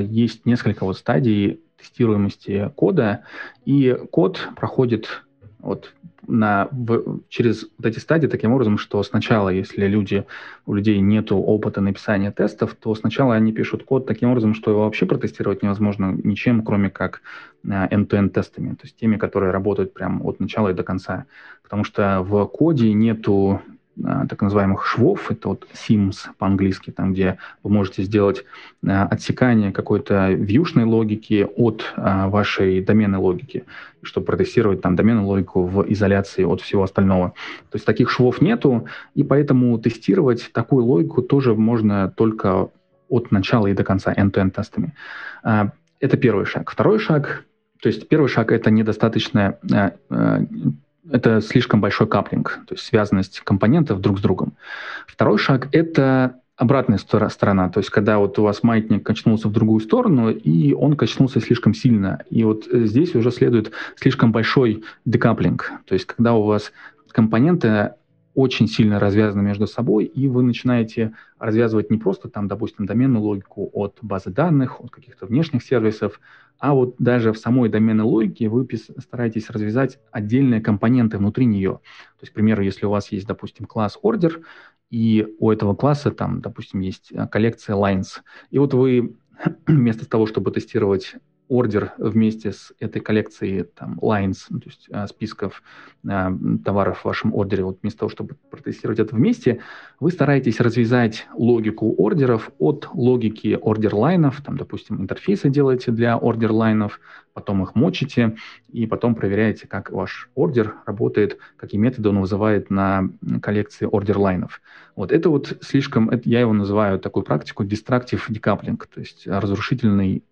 B: есть несколько вот стадий тестируемости кода, и код проходит вот на, в, через вот эти стадии таким образом, что сначала, если люди, у людей нет опыта написания тестов, то сначала они пишут код таким образом, что его вообще протестировать невозможно ничем, кроме как uh, end-to-end тестами, то есть теми, которые работают прямо от начала и до конца. Потому что в коде нету а, так называемых швов, это вот SIMS по-английски, там, где вы можете сделать а, отсекание какой-то вьюшной логики от а, вашей доменной логики, чтобы протестировать там доменную логику в изоляции от всего остального. То есть таких швов нету, и поэтому тестировать такую логику тоже можно только от начала и до конца end-to-end тестами. Это первый шаг. Второй шаг, то есть первый шаг — это недостаточная это слишком большой каплинг, то есть связанность компонентов друг с другом. Второй шаг — это обратная сторона, то есть когда вот у вас маятник качнулся в другую сторону, и он качнулся слишком сильно. И вот э, здесь уже следует слишком большой декаплинг, то есть когда у вас компоненты очень сильно развязаны между собой, и вы начинаете развязывать не просто там, допустим, доменную логику от базы данных, от каких-то внешних сервисов, а вот даже в самой доменной логике вы стараетесь развязать отдельные компоненты внутри нее. То есть, к примеру, если у вас есть, допустим, класс order, и у этого класса там, допустим, есть э, коллекция lines, и вот вы вместо того, чтобы тестировать ордер вместе с этой коллекцией там, lines, ну, то есть а, списков а, товаров в вашем ордере, вот вместо того, чтобы протестировать это вместе, вы стараетесь развязать логику ордеров от логики ордер-лайнов, там, допустим, интерфейсы делаете для ордер-лайнов, потом их мочите, и потом проверяете, как ваш ордер работает, какие методы он вызывает на коллекции ордер-лайнов. Вот это вот слишком, это, я его называю такую практику destructive decoupling, то есть разрушительный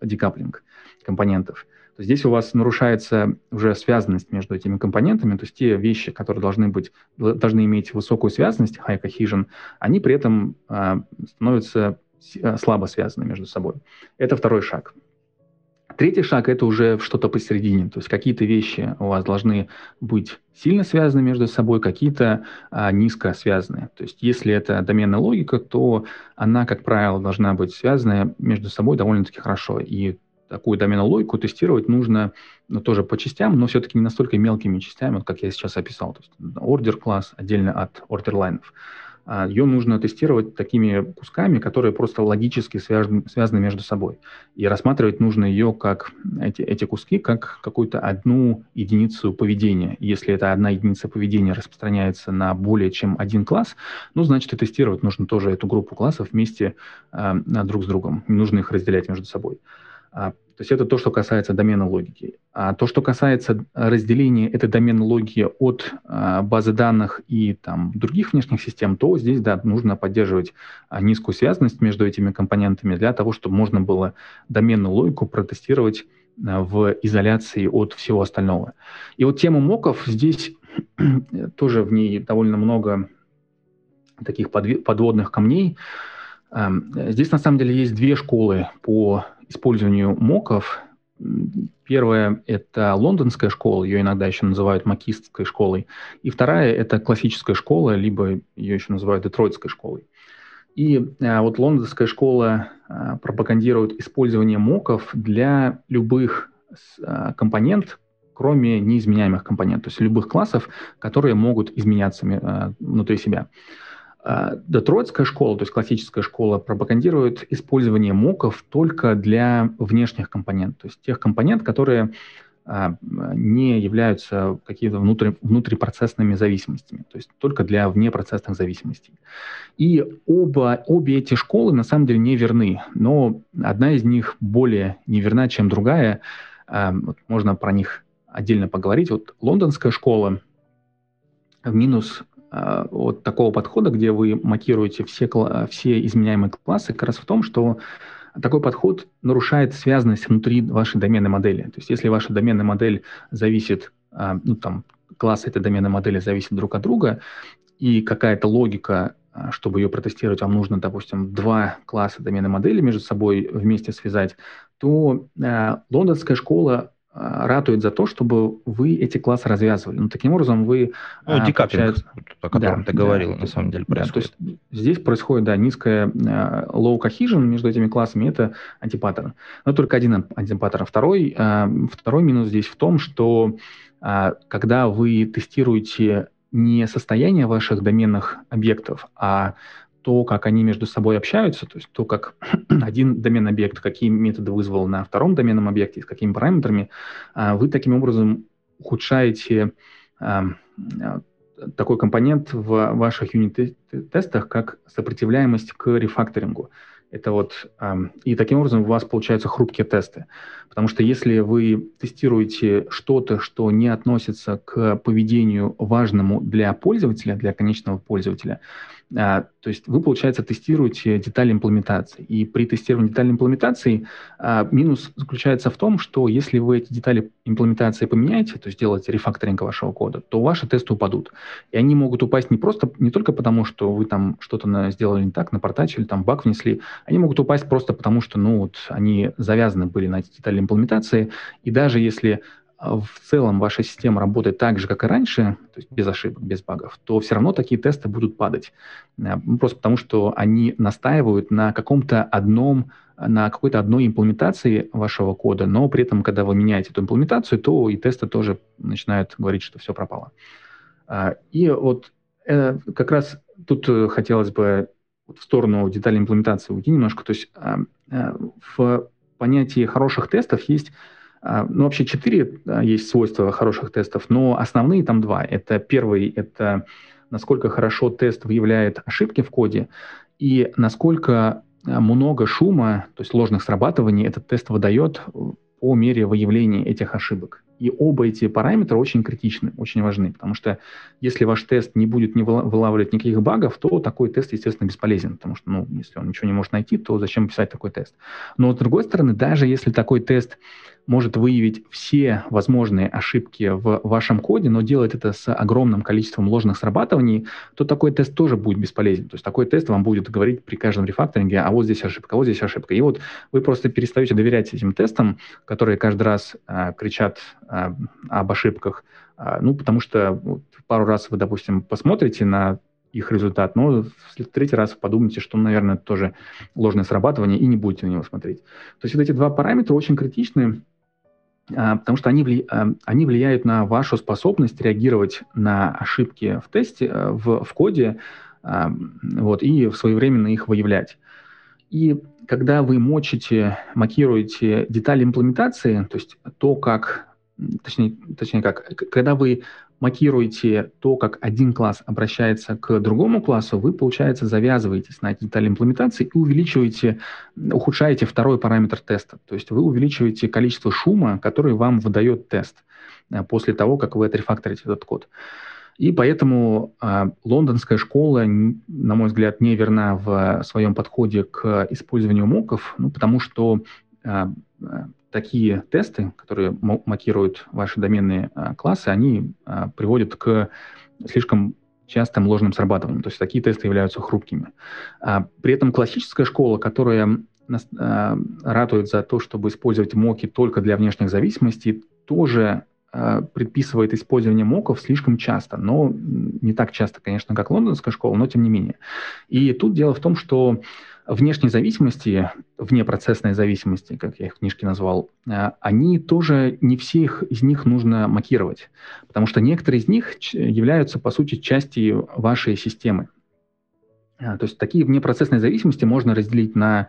B: декаплинг компонентов. То здесь у вас нарушается уже связанность между этими компонентами, то есть те вещи, которые должны быть, должны иметь высокую связанность, high cohesion, они при этом а, становятся а, слабо связаны между собой. Это второй шаг. Третий шаг – это уже что-то посередине, то есть какие-то вещи у вас должны быть сильно связаны между собой, какие-то а, низко связаны. То есть если это доменная логика, то она, как правило, должна быть связана между собой довольно-таки хорошо. И такую доменную логику тестировать нужно ну, тоже по частям, но все-таки не настолько мелкими частями, вот как я сейчас описал. То есть order класс отдельно от order лайнов. А, ее нужно тестировать такими кусками, которые просто логически связаны, связаны между собой. И рассматривать нужно ее как эти, эти куски как какую-то одну единицу поведения. Если эта одна единица поведения распространяется на более чем один класс, ну, значит, и тестировать нужно тоже эту группу классов вместе э, друг с другом. Не нужно их разделять между собой. А, то есть это то, что касается домена логики. А то, что касается разделения этой доменной логики от а, базы данных и там, других внешних систем, то здесь да, нужно поддерживать а, низкую связанность между этими компонентами для того, чтобы можно было доменную логику протестировать в изоляции от всего остального. И вот тема моков здесь тоже в ней довольно много таких подводных камней. Здесь на самом деле есть две школы по использованию моков. Первая – это лондонская школа, ее иногда еще называют макистской школой. И вторая – это классическая школа, либо ее еще называют детройтской школой. И а, вот лондонская школа а, пропагандирует использование моков для любых а, компонент, кроме неизменяемых компонентов, то есть любых классов, которые могут изменяться а, внутри себя. А, Детройтская школа, то есть классическая школа, пропагандирует использование моков только для внешних компонентов, то есть тех компонентов, которые а, не являются какими-то внутри, внутрипроцессными зависимостями, то есть только для внепроцессных зависимостей. И оба, обе эти школы на самом деле не верны, но одна из них более неверна, чем другая. А, вот можно про них отдельно поговорить. Вот лондонская школа в минус Э, вот такого подхода, где вы макируете все, все изменяемые классы, как раз в том, что такой подход нарушает связанность внутри вашей доменной модели. То есть если ваша доменная модель зависит, э, ну там, классы этой доменной модели зависят друг от друга, и какая-то логика, э, чтобы ее протестировать, вам нужно, допустим, два класса доменной модели между собой вместе связать, то лондонская школа а, ратует за то, чтобы вы эти классы развязывали. Ну, таким образом, вы...
A: Ну, а, декаплинг, о котором да, ты говорил, да, на самом деле происходит.
B: Да, то есть здесь происходит, да, низкая uh, low cohesion между этими классами, это антипаттерн. Но только один антипаттерн. Второй, второй минус здесь в том, что когда вы тестируете не состояние ваших доменных объектов, а то, как они между собой общаются, то есть то, как один домен объект, какие методы вызвал на втором доменном объекте, с какими параметрами, а, вы таким образом ухудшаете а, а, такой компонент в ваших юнит-тестах, как сопротивляемость к рефакторингу. Это вот, и таким образом у вас получаются хрупкие тесты. Потому что если вы тестируете что-то, что не относится к поведению важному для пользователя, для конечного пользователя, а, то есть вы, получается, тестируете детали имплементации. И при тестировании деталей имплементации а, минус заключается в том, что если вы эти детали имплементации поменяете, то есть сделаете рефакторинг вашего кода, то ваши тесты упадут. И они могут упасть не просто, не только потому, что вы там что-то сделали не так, напортачили, там баг внесли, они могут упасть просто потому, что, ну, вот они завязаны были на эти детали имплементации, и даже если а, в целом ваша система работает так же, как и раньше, то есть без ошибок, без багов, то все равно такие тесты будут падать. Э, ну, просто потому, что они настаивают на каком-то одном, на какой-то одной имплементации вашего кода, но при этом, когда вы меняете эту имплементацию, то и тесты тоже начинают говорить, что все пропало. А, и вот э, как раз тут э, хотелось бы в сторону деталей имплементации уйти немножко. То есть в понятии хороших тестов есть а, ну, вообще четыре есть свойства хороших тестов, но основные там два. Это первый, это насколько хорошо тест выявляет ошибки в коде, и насколько а, много шума, то есть ложных срабатываний, этот тест выдает по мере выявления этих ошибок. И оба эти параметра очень критичны, очень важны, потому что если ваш тест не будет не вылавливать никаких багов, то такой тест, естественно, бесполезен, потому что, ну, если он ничего не может найти, то зачем писать такой тест? Но, с другой стороны, даже если такой тест может выявить все возможные ошибки в вашем коде, но делает это с огромным количеством ложных срабатываний, то такой тест тоже будет бесполезен. То есть такой тест вам будет говорить при каждом рефакторинге, а вот здесь ошибка, а вот здесь ошибка. И вот вы просто перестаете доверять этим тестам, которые каждый раз а, кричат а, об ошибках, а, ну, потому что вот, пару раз вы, допустим, посмотрите на их результат, но в третий раз подумайте, что, наверное, это тоже ложное срабатывание, и не будете на него смотреть. То есть вот эти два параметра очень критичны, потому что они, вли, а, они влияют на вашу способность реагировать на ошибки в тесте, э, в, в коде, а, вот, и своевременно их выявлять. И когда вы мочите, макируете детали имплементации, то есть то, как, точнее, точнее как, когда вы макируете то, как один класс обращается к другому классу, вы, получается, завязываетесь на эти детали имплементации и увеличиваете, ухудшаете второй параметр теста. То есть вы увеличиваете количество шума, который вам выдает тест э, после того, как вы отрефакторите этот код. И поэтому э, лондонская школа, на мой взгляд, не верна в своем подходе к использованию моков, ну, потому что такие тесты, которые макируют ваши доменные а, классы, они а, приводят к слишком частым ложным срабатываниям. То есть такие тесты являются хрупкими. А, при этом классическая школа, которая нас, а, ратует за то, чтобы использовать моки только для внешних зависимостей, тоже а, предписывает использование моков слишком часто, но не так часто, конечно, как лондонская школа, но тем не менее. И тут дело в том, что внешней зависимости, вне процессной зависимости, как я их в книжке назвал, э, они тоже, не всех из них нужно макировать, потому что некоторые из них являются, по сути, частью вашей системы. Э, то есть такие внепроцессные зависимости можно разделить на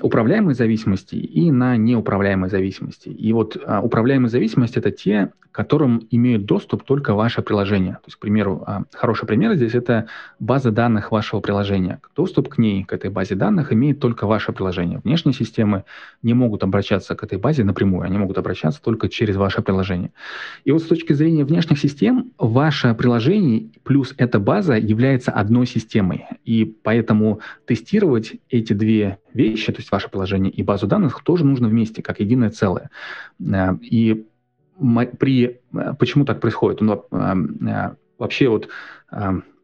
B: управляемые зависимости и на неуправляемые зависимости. И вот а, управляемые зависимости — это те, к которым имеют доступ только ваше приложение. То есть, к примеру, а, хороший пример здесь — это база данных вашего приложения. Доступ к ней, к этой базе данных, имеет только ваше приложение. Внешние системы не могут обращаться к этой базе напрямую, они могут обращаться только через ваше приложение. И вот с точки зрения внешних систем, ваше приложение плюс эта база является одной системой. И поэтому тестировать эти две вещи, то есть ваше приложение и базу данных, тоже нужно вместе, как единое целое. Э, и при... Э, почему так происходит? Ну, э, вообще вот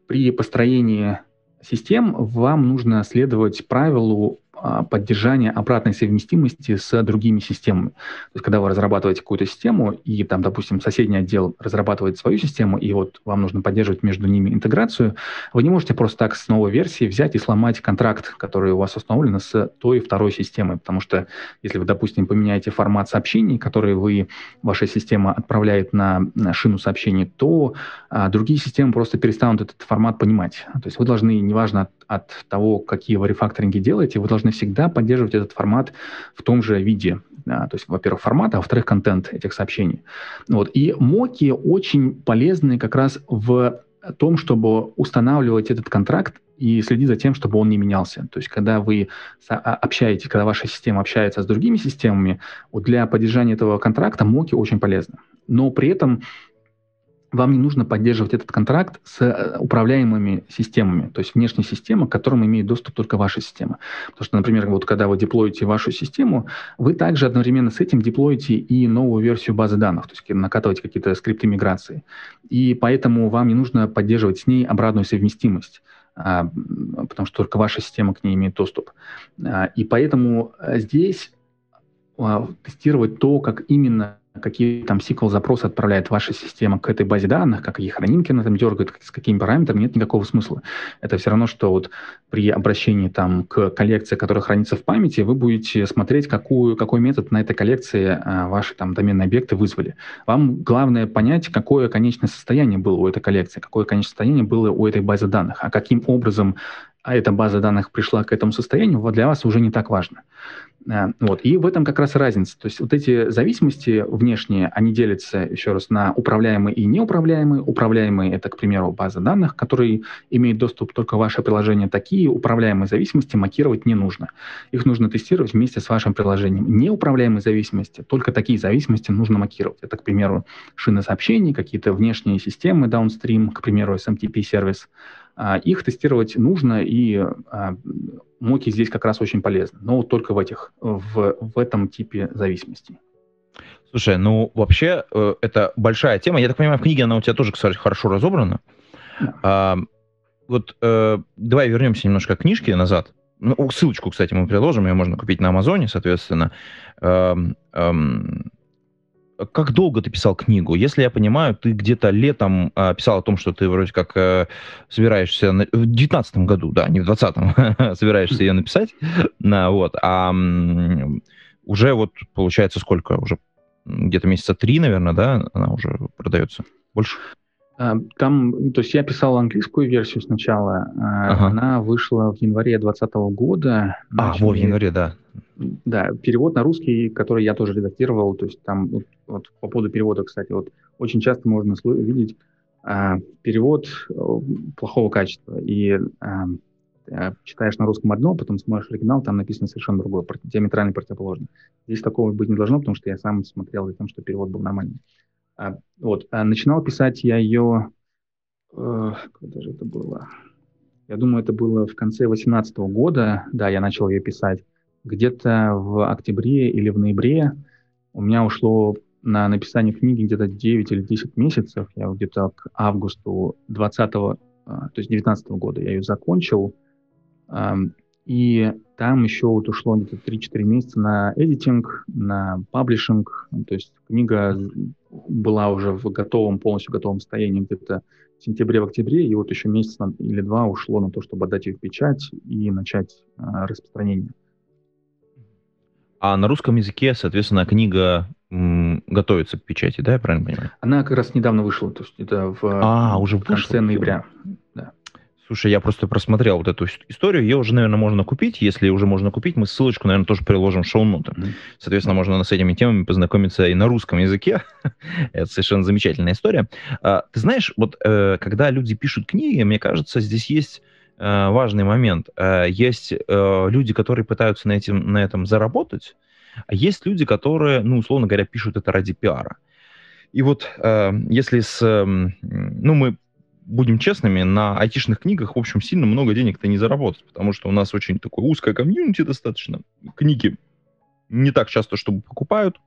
B: при построении систем вам нужно следовать правилу а, поддержания обратной совместимости с другими системами. То есть, когда вы разрабатываете какую-то систему, и там, допустим, соседний отдел разрабатывает свою систему, и вот вам нужно поддерживать между ними интеграцию, вы не можете просто так с новой версии взять и сломать контракт, который у вас установлен с той и второй системой, потому что если вы, допустим, поменяете формат сообщений, которые вы, ваша система отправляет на, на шину сообщений, то а, другие системы просто перестанут этот формат понимать. То есть вы должны, неважно от, от того, какие вы рефакторинги делаете, вы должны должны всегда поддерживать этот формат в том же виде. А, то есть, во-первых, формат, а во-вторых, контент этих сообщений. Вот. И моки очень полезны как раз в том, чтобы устанавливать этот контракт и следить за тем, чтобы он не менялся. То есть, когда вы а, общаетесь, когда ваша система общается с другими системами, для поддержания этого контракта моки очень полезны. Но при этом вам не нужно поддерживать этот контракт с э, управляемыми системами, то есть внешней системой, к которым имеет доступ только ваша система. Потому что, например, вот когда вы деплоите вашу систему, вы также одновременно с этим деплоите и новую версию базы данных, то есть накатываете какие-то скрипты миграции. И поэтому вам не нужно поддерживать с ней обратную совместимость а, потому что только ваша система к ней имеет доступ. А, и поэтому э, здесь а, тестировать то, как именно какие там SQL-запросы отправляет ваша система к этой базе данных, какие хранимки она там дергает, с какими параметрами, нет никакого смысла. Это все равно, что вот при обращении там к коллекции, которая хранится в памяти, вы будете смотреть, какую, какой метод на этой коллекции а, ваши там доменные объекты вызвали. Вам главное понять, какое конечное состояние было у этой коллекции, какое конечное состояние было у этой базы данных, а каким образом а эта база данных пришла к этому состоянию, для вас уже не так важно. Э, вот. И в этом как раз разница. То есть вот эти зависимости внешние, они делятся, еще раз, на управляемые и неуправляемые. Управляемые — это, к примеру, база данных, которые имеют доступ только ваше приложение. Такие управляемые зависимости макировать не нужно. Их нужно тестировать вместе с вашим приложением. Неуправляемые зависимости, только такие зависимости нужно макировать. Это, к примеру, шины сообщений, какие-то внешние системы, downstream, к примеру, SMTP-сервис. А, их тестировать нужно, и моки здесь как раз очень полезны, но только в этих, в, в этом типе зависимостей.
A: Слушай, ну вообще э, это большая тема. Я так понимаю, в книге она у тебя тоже, кстати, хорошо разобрана. Да. А, вот э, давай вернемся немножко к книжке назад. Ну, ссылочку, кстати, мы приложим, ее можно купить на Амазоне, соответственно. Эм, эм, как долго ты писал книгу? Если я понимаю, ты где-то летом а, писал о том, что ты вроде как а, собираешься на... в девятнадцатом году, да, не в двадцатом, собираешься ее написать, на, вот, а уже вот получается сколько? Уже где-то месяца три, наверное, да, она уже продается? Больше?
B: А, там, то есть я писал английскую версию сначала, ага. она вышла в январе 2020 года.
A: А, вот в январе, да.
B: Да, перевод на русский, который я тоже редактировал, то есть там вот, по поводу перевода, кстати, вот очень часто можно видеть а, перевод э, плохого качества, и а, читаешь на русском одно, потом смотришь оригинал, там написано совершенно другое, диаметрально противоположно. Здесь такого быть не должно, потому что я сам смотрел за тем, что перевод был нормальный. А, вот, а начинал писать я ее, э, когда же это было? Я думаю, это было в конце 2018 года, да, я начал ее писать где-то в октябре или в ноябре у меня ушло на написание книги где-то 9 или 10 месяцев. Я где-то к августу 20 то есть 19 года я ее закончил. И там еще вот ушло где-то 3-4 месяца на эдитинг, на паблишинг. То есть книга была уже в готовом, полностью готовом состоянии где-то в сентябре, в октябре, и вот еще месяц или два ушло на то, чтобы отдать ее в печать и начать распространение.
A: А на русском языке, соответственно, книга готовится к печати, да, я правильно понимаю?
B: Она как раз недавно вышла, то есть это в,
A: а, уже в
B: конце ноября. Да.
A: Слушай, я просто просмотрел вот эту историю, ее уже, наверное, можно купить. Если уже можно купить, мы ссылочку, наверное, тоже приложим в шоу-ноты. Mm-hmm. Соответственно, можно с этими темами познакомиться и на русском языке. Это совершенно замечательная история. А, ты знаешь, вот э, когда люди пишут книги, мне кажется, здесь есть Э, важный момент. Э, есть люди, которые пытаются на, этим, на этом заработать, а есть люди, которые, ну, условно говоря, пишут это ради пиара. И вот если с... Ну, мы будем честными, на айтишных книгах, в общем, сильно много денег-то не заработать, потому что у нас очень такое узкое комьюнити достаточно. Книги не так часто, чтобы покупают.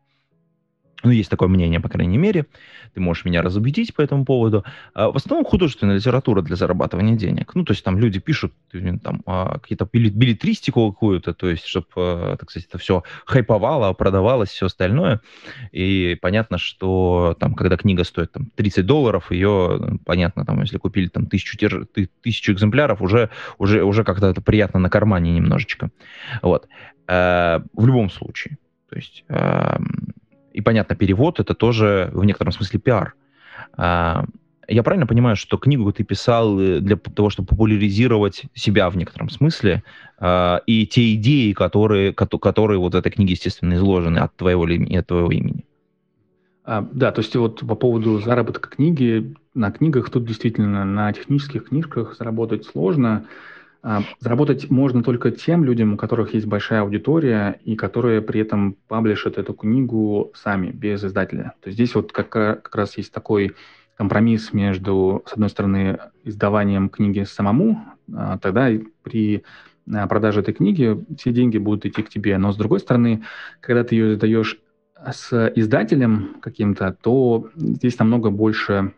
A: Ну, есть такое мнение, по крайней мере. Ты можешь меня разубедить по этому поводу. А в основном художественная литература для зарабатывания денег. Ну, то есть там люди пишут там а, какие-то билетристику какую-то, то есть, чтобы, а, так сказать, это все хайповало, продавалось, все остальное. И понятно, что там, когда книга стоит там 30 долларов, ее, понятно, там, если купили там тысячу, тысячу экземпляров, уже, уже, уже как-то это приятно на кармане немножечко. Вот. В любом случае. То есть и, понятно, перевод — это тоже в некотором смысле пиар. А, я правильно понимаю, что книгу ты писал э, для того, чтобы популяризировать себя в некотором смысле, а, и те идеи, которые, которые вот в этой книге, естественно, изложены от твоего, от твоего имени?
B: А, да, то есть вот по поводу заработка книги, на книгах тут действительно на технических книжках заработать сложно. А, заработать можно только тем людям, у которых есть большая аудитория и которые при этом паблишат эту книгу сами, без издателя. То есть здесь вот как, как раз есть такой компромисс между, с одной стороны, издаванием книги самому, а, тогда при а, продаже этой книги все деньги будут идти к тебе, но с другой стороны, когда ты ее издаешь с издателем каким-то, то здесь намного больше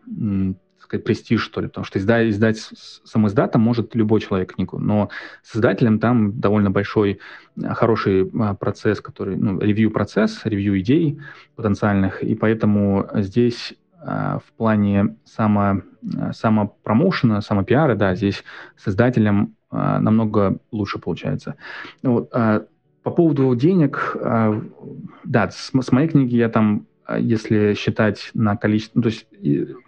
B: сказать, престиж, что ли, потому что издать, издать сам издатом может любой человек книгу, но с издателем там довольно большой, а, хороший а, процесс, который, ну, ревью-процесс, ревью идей потенциальных, и поэтому здесь а, в плане само, самопромоушена, самопиара, да, здесь с издателем намного лучше получается. Вот, по поводу денег, да, с, с моей книги я там если считать на количество... Ну, то есть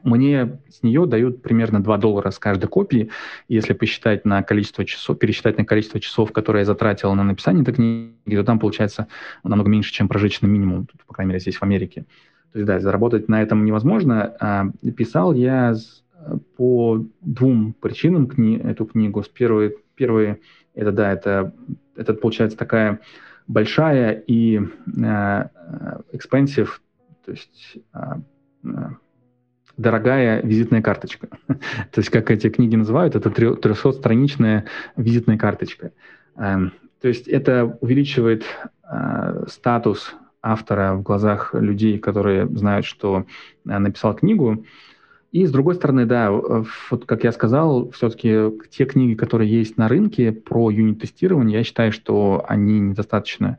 B: мне с нее дают примерно 2 доллара с каждой копии. Если посчитать на количество часов, пересчитать на количество часов, которые я затратил на написание этой книги, то там получается намного меньше, чем прожиточный минимум, по крайней мере, здесь в Америке. То есть, да, заработать на этом невозможно. А писал я по двум причинам кни эту книгу. С первой, первой это, да, это, это получается такая большая и э, expensive то есть а, а, дорогая визитная карточка. То есть, как эти книги называют, это 300-страничная визитная карточка. Эм, то есть это увеличивает а, статус автора в глазах людей, которые знают, что написал книгу. И с другой стороны, да, вот как я сказал, все-таки те книги, которые есть на рынке про юнит-тестирование, я считаю, что они недостаточно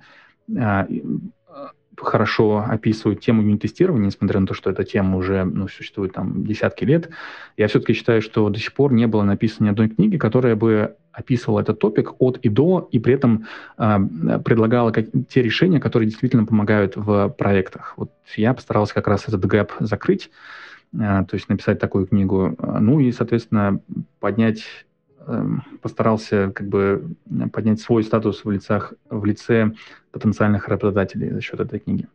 B: хорошо описывают тему юнит-тестирования, несмотря на то, что эта тема уже ну, существует там десятки лет, я все-таки считаю, что до сих пор не было написано ни одной книги, которая бы описывала этот топик от и до, и при этом э, предлагала как, те решения, которые действительно помогают в проектах. Вот я постарался как раз этот гэп закрыть, э, то есть написать такую книгу, ну и, соответственно, поднять постарался как бы поднять свой статус в, лицах, в лице потенциальных работодателей за счет этой книги.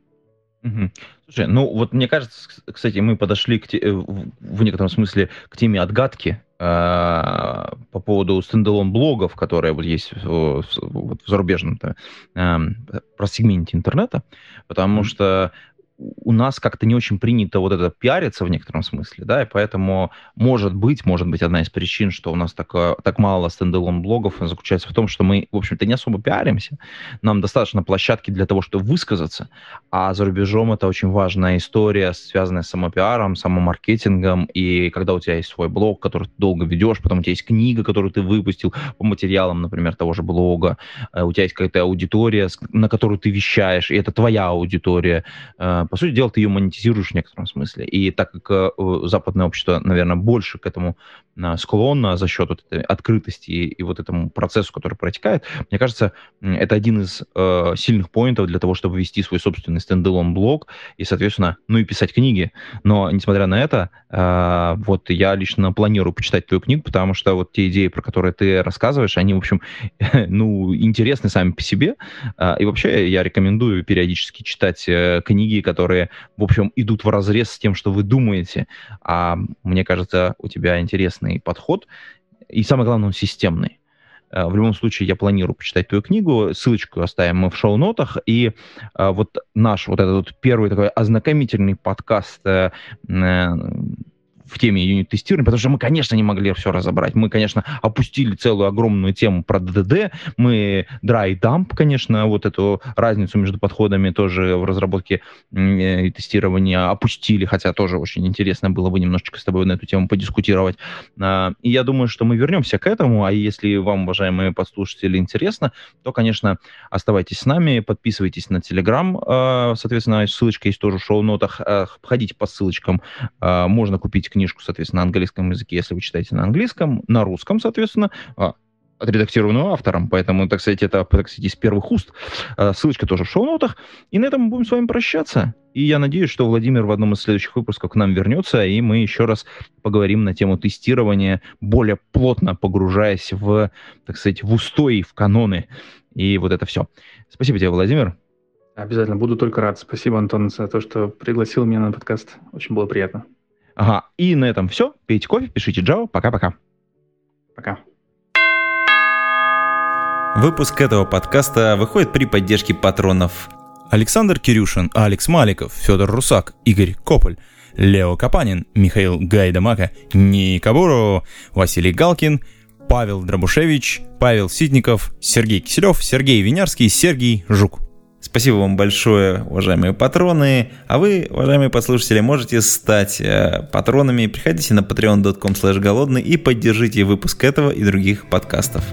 A: Угу. Слушай, ну вот мне кажется, кстати, мы подошли к те, э, в некотором смысле к теме отгадки э, по поводу standalone блогов, которые вот есть в, в, в зарубежном э, про сегменте интернета, потому mm-hmm. что у нас как-то не очень принято вот это пиариться в некотором смысле, да, и поэтому, может быть, может быть, одна из причин, что у нас так, э, так мало standalone блогов, заключается в том, что мы, в общем-то, не особо пиаримся, нам достаточно площадки для того, чтобы высказаться, а за рубежом это очень важная история, связанная с самопиаром, самомаркетингом, и когда у тебя есть свой блог, который ты долго ведешь, потом у тебя есть книга, которую ты выпустил по материалам, например, того же блога, э, у тебя есть какая-то аудитория, на которую ты вещаешь, и это твоя аудитория, э, по сути дела, ты ее монетизируешь в некотором смысле. И так как э, западное общество, наверное, больше к этому э, склонно за счет вот этой открытости и, и вот этому процессу, который протекает, мне кажется, это один из э, сильных поинтов для того, чтобы вести свой собственный стендалон блог и, соответственно, ну и писать книги. Но, несмотря на это, э, вот я лично планирую почитать твою книгу, потому что вот те идеи, про которые ты рассказываешь, они, в общем, ну, интересны сами по себе. Э, и вообще я рекомендую периодически читать э, книги, которые которые, в общем, идут в разрез с тем, что вы думаете. А мне кажется, у тебя интересный подход, и самое главное, он системный. Э, в любом случае, я планирую почитать твою книгу. Ссылочку оставим мы в шоу-нотах. И а, вот наш вот этот первый такой ознакомительный подкаст э, в теме юнит-тестирования, потому что мы, конечно, не могли все разобрать. Мы, конечно, опустили целую огромную тему про ДДД, мы dry dump, конечно, вот эту разницу между подходами тоже в разработке э, и тестировании опустили, хотя тоже очень интересно было бы немножечко с тобой на эту тему подискутировать. А, и я думаю, что мы вернемся к этому, а если вам, уважаемые подслушатели, интересно, то, конечно, оставайтесь с нами, подписывайтесь на Телеграм, а, соответственно, ссылочка есть тоже в шоу-нотах, а, ходите по ссылочкам, можно купить книгу книжку, соответственно, на английском языке, если вы читаете на английском, на русском, соответственно, а, отредактированную автором, поэтому, так сказать, это, так сказать, из первых уст. А, ссылочка тоже в шоу-нотах. И на этом мы будем с вами прощаться. И я надеюсь, что Владимир в одном из следующих выпусков к нам вернется, и мы еще раз поговорим на тему тестирования, более плотно погружаясь в, так сказать, в устои, в каноны. И вот это все. Спасибо тебе, Владимир.
B: Обязательно, буду только рад. Спасибо, Антон, за то, что пригласил меня на подкаст. Очень было приятно.
C: Ага, и на этом все. Пейте кофе, пишите Java. Пока-пока.
B: Пока.
A: Выпуск этого подкаста выходит при поддержке патронов Александр Кирюшин, Алекс Маликов, Федор Русак, Игорь Кополь, Лео Капанин, Михаил Гайдамака, Ника Буру, Василий Галкин, Павел Дробушевич, Павел Ситников, Сергей Киселев, Сергей Винярский, Сергей Жук. Спасибо вам большое, уважаемые патроны. А вы, уважаемые послушатели, можете стать э, патронами. Приходите на patreon.com голодный и поддержите выпуск этого и других подкастов.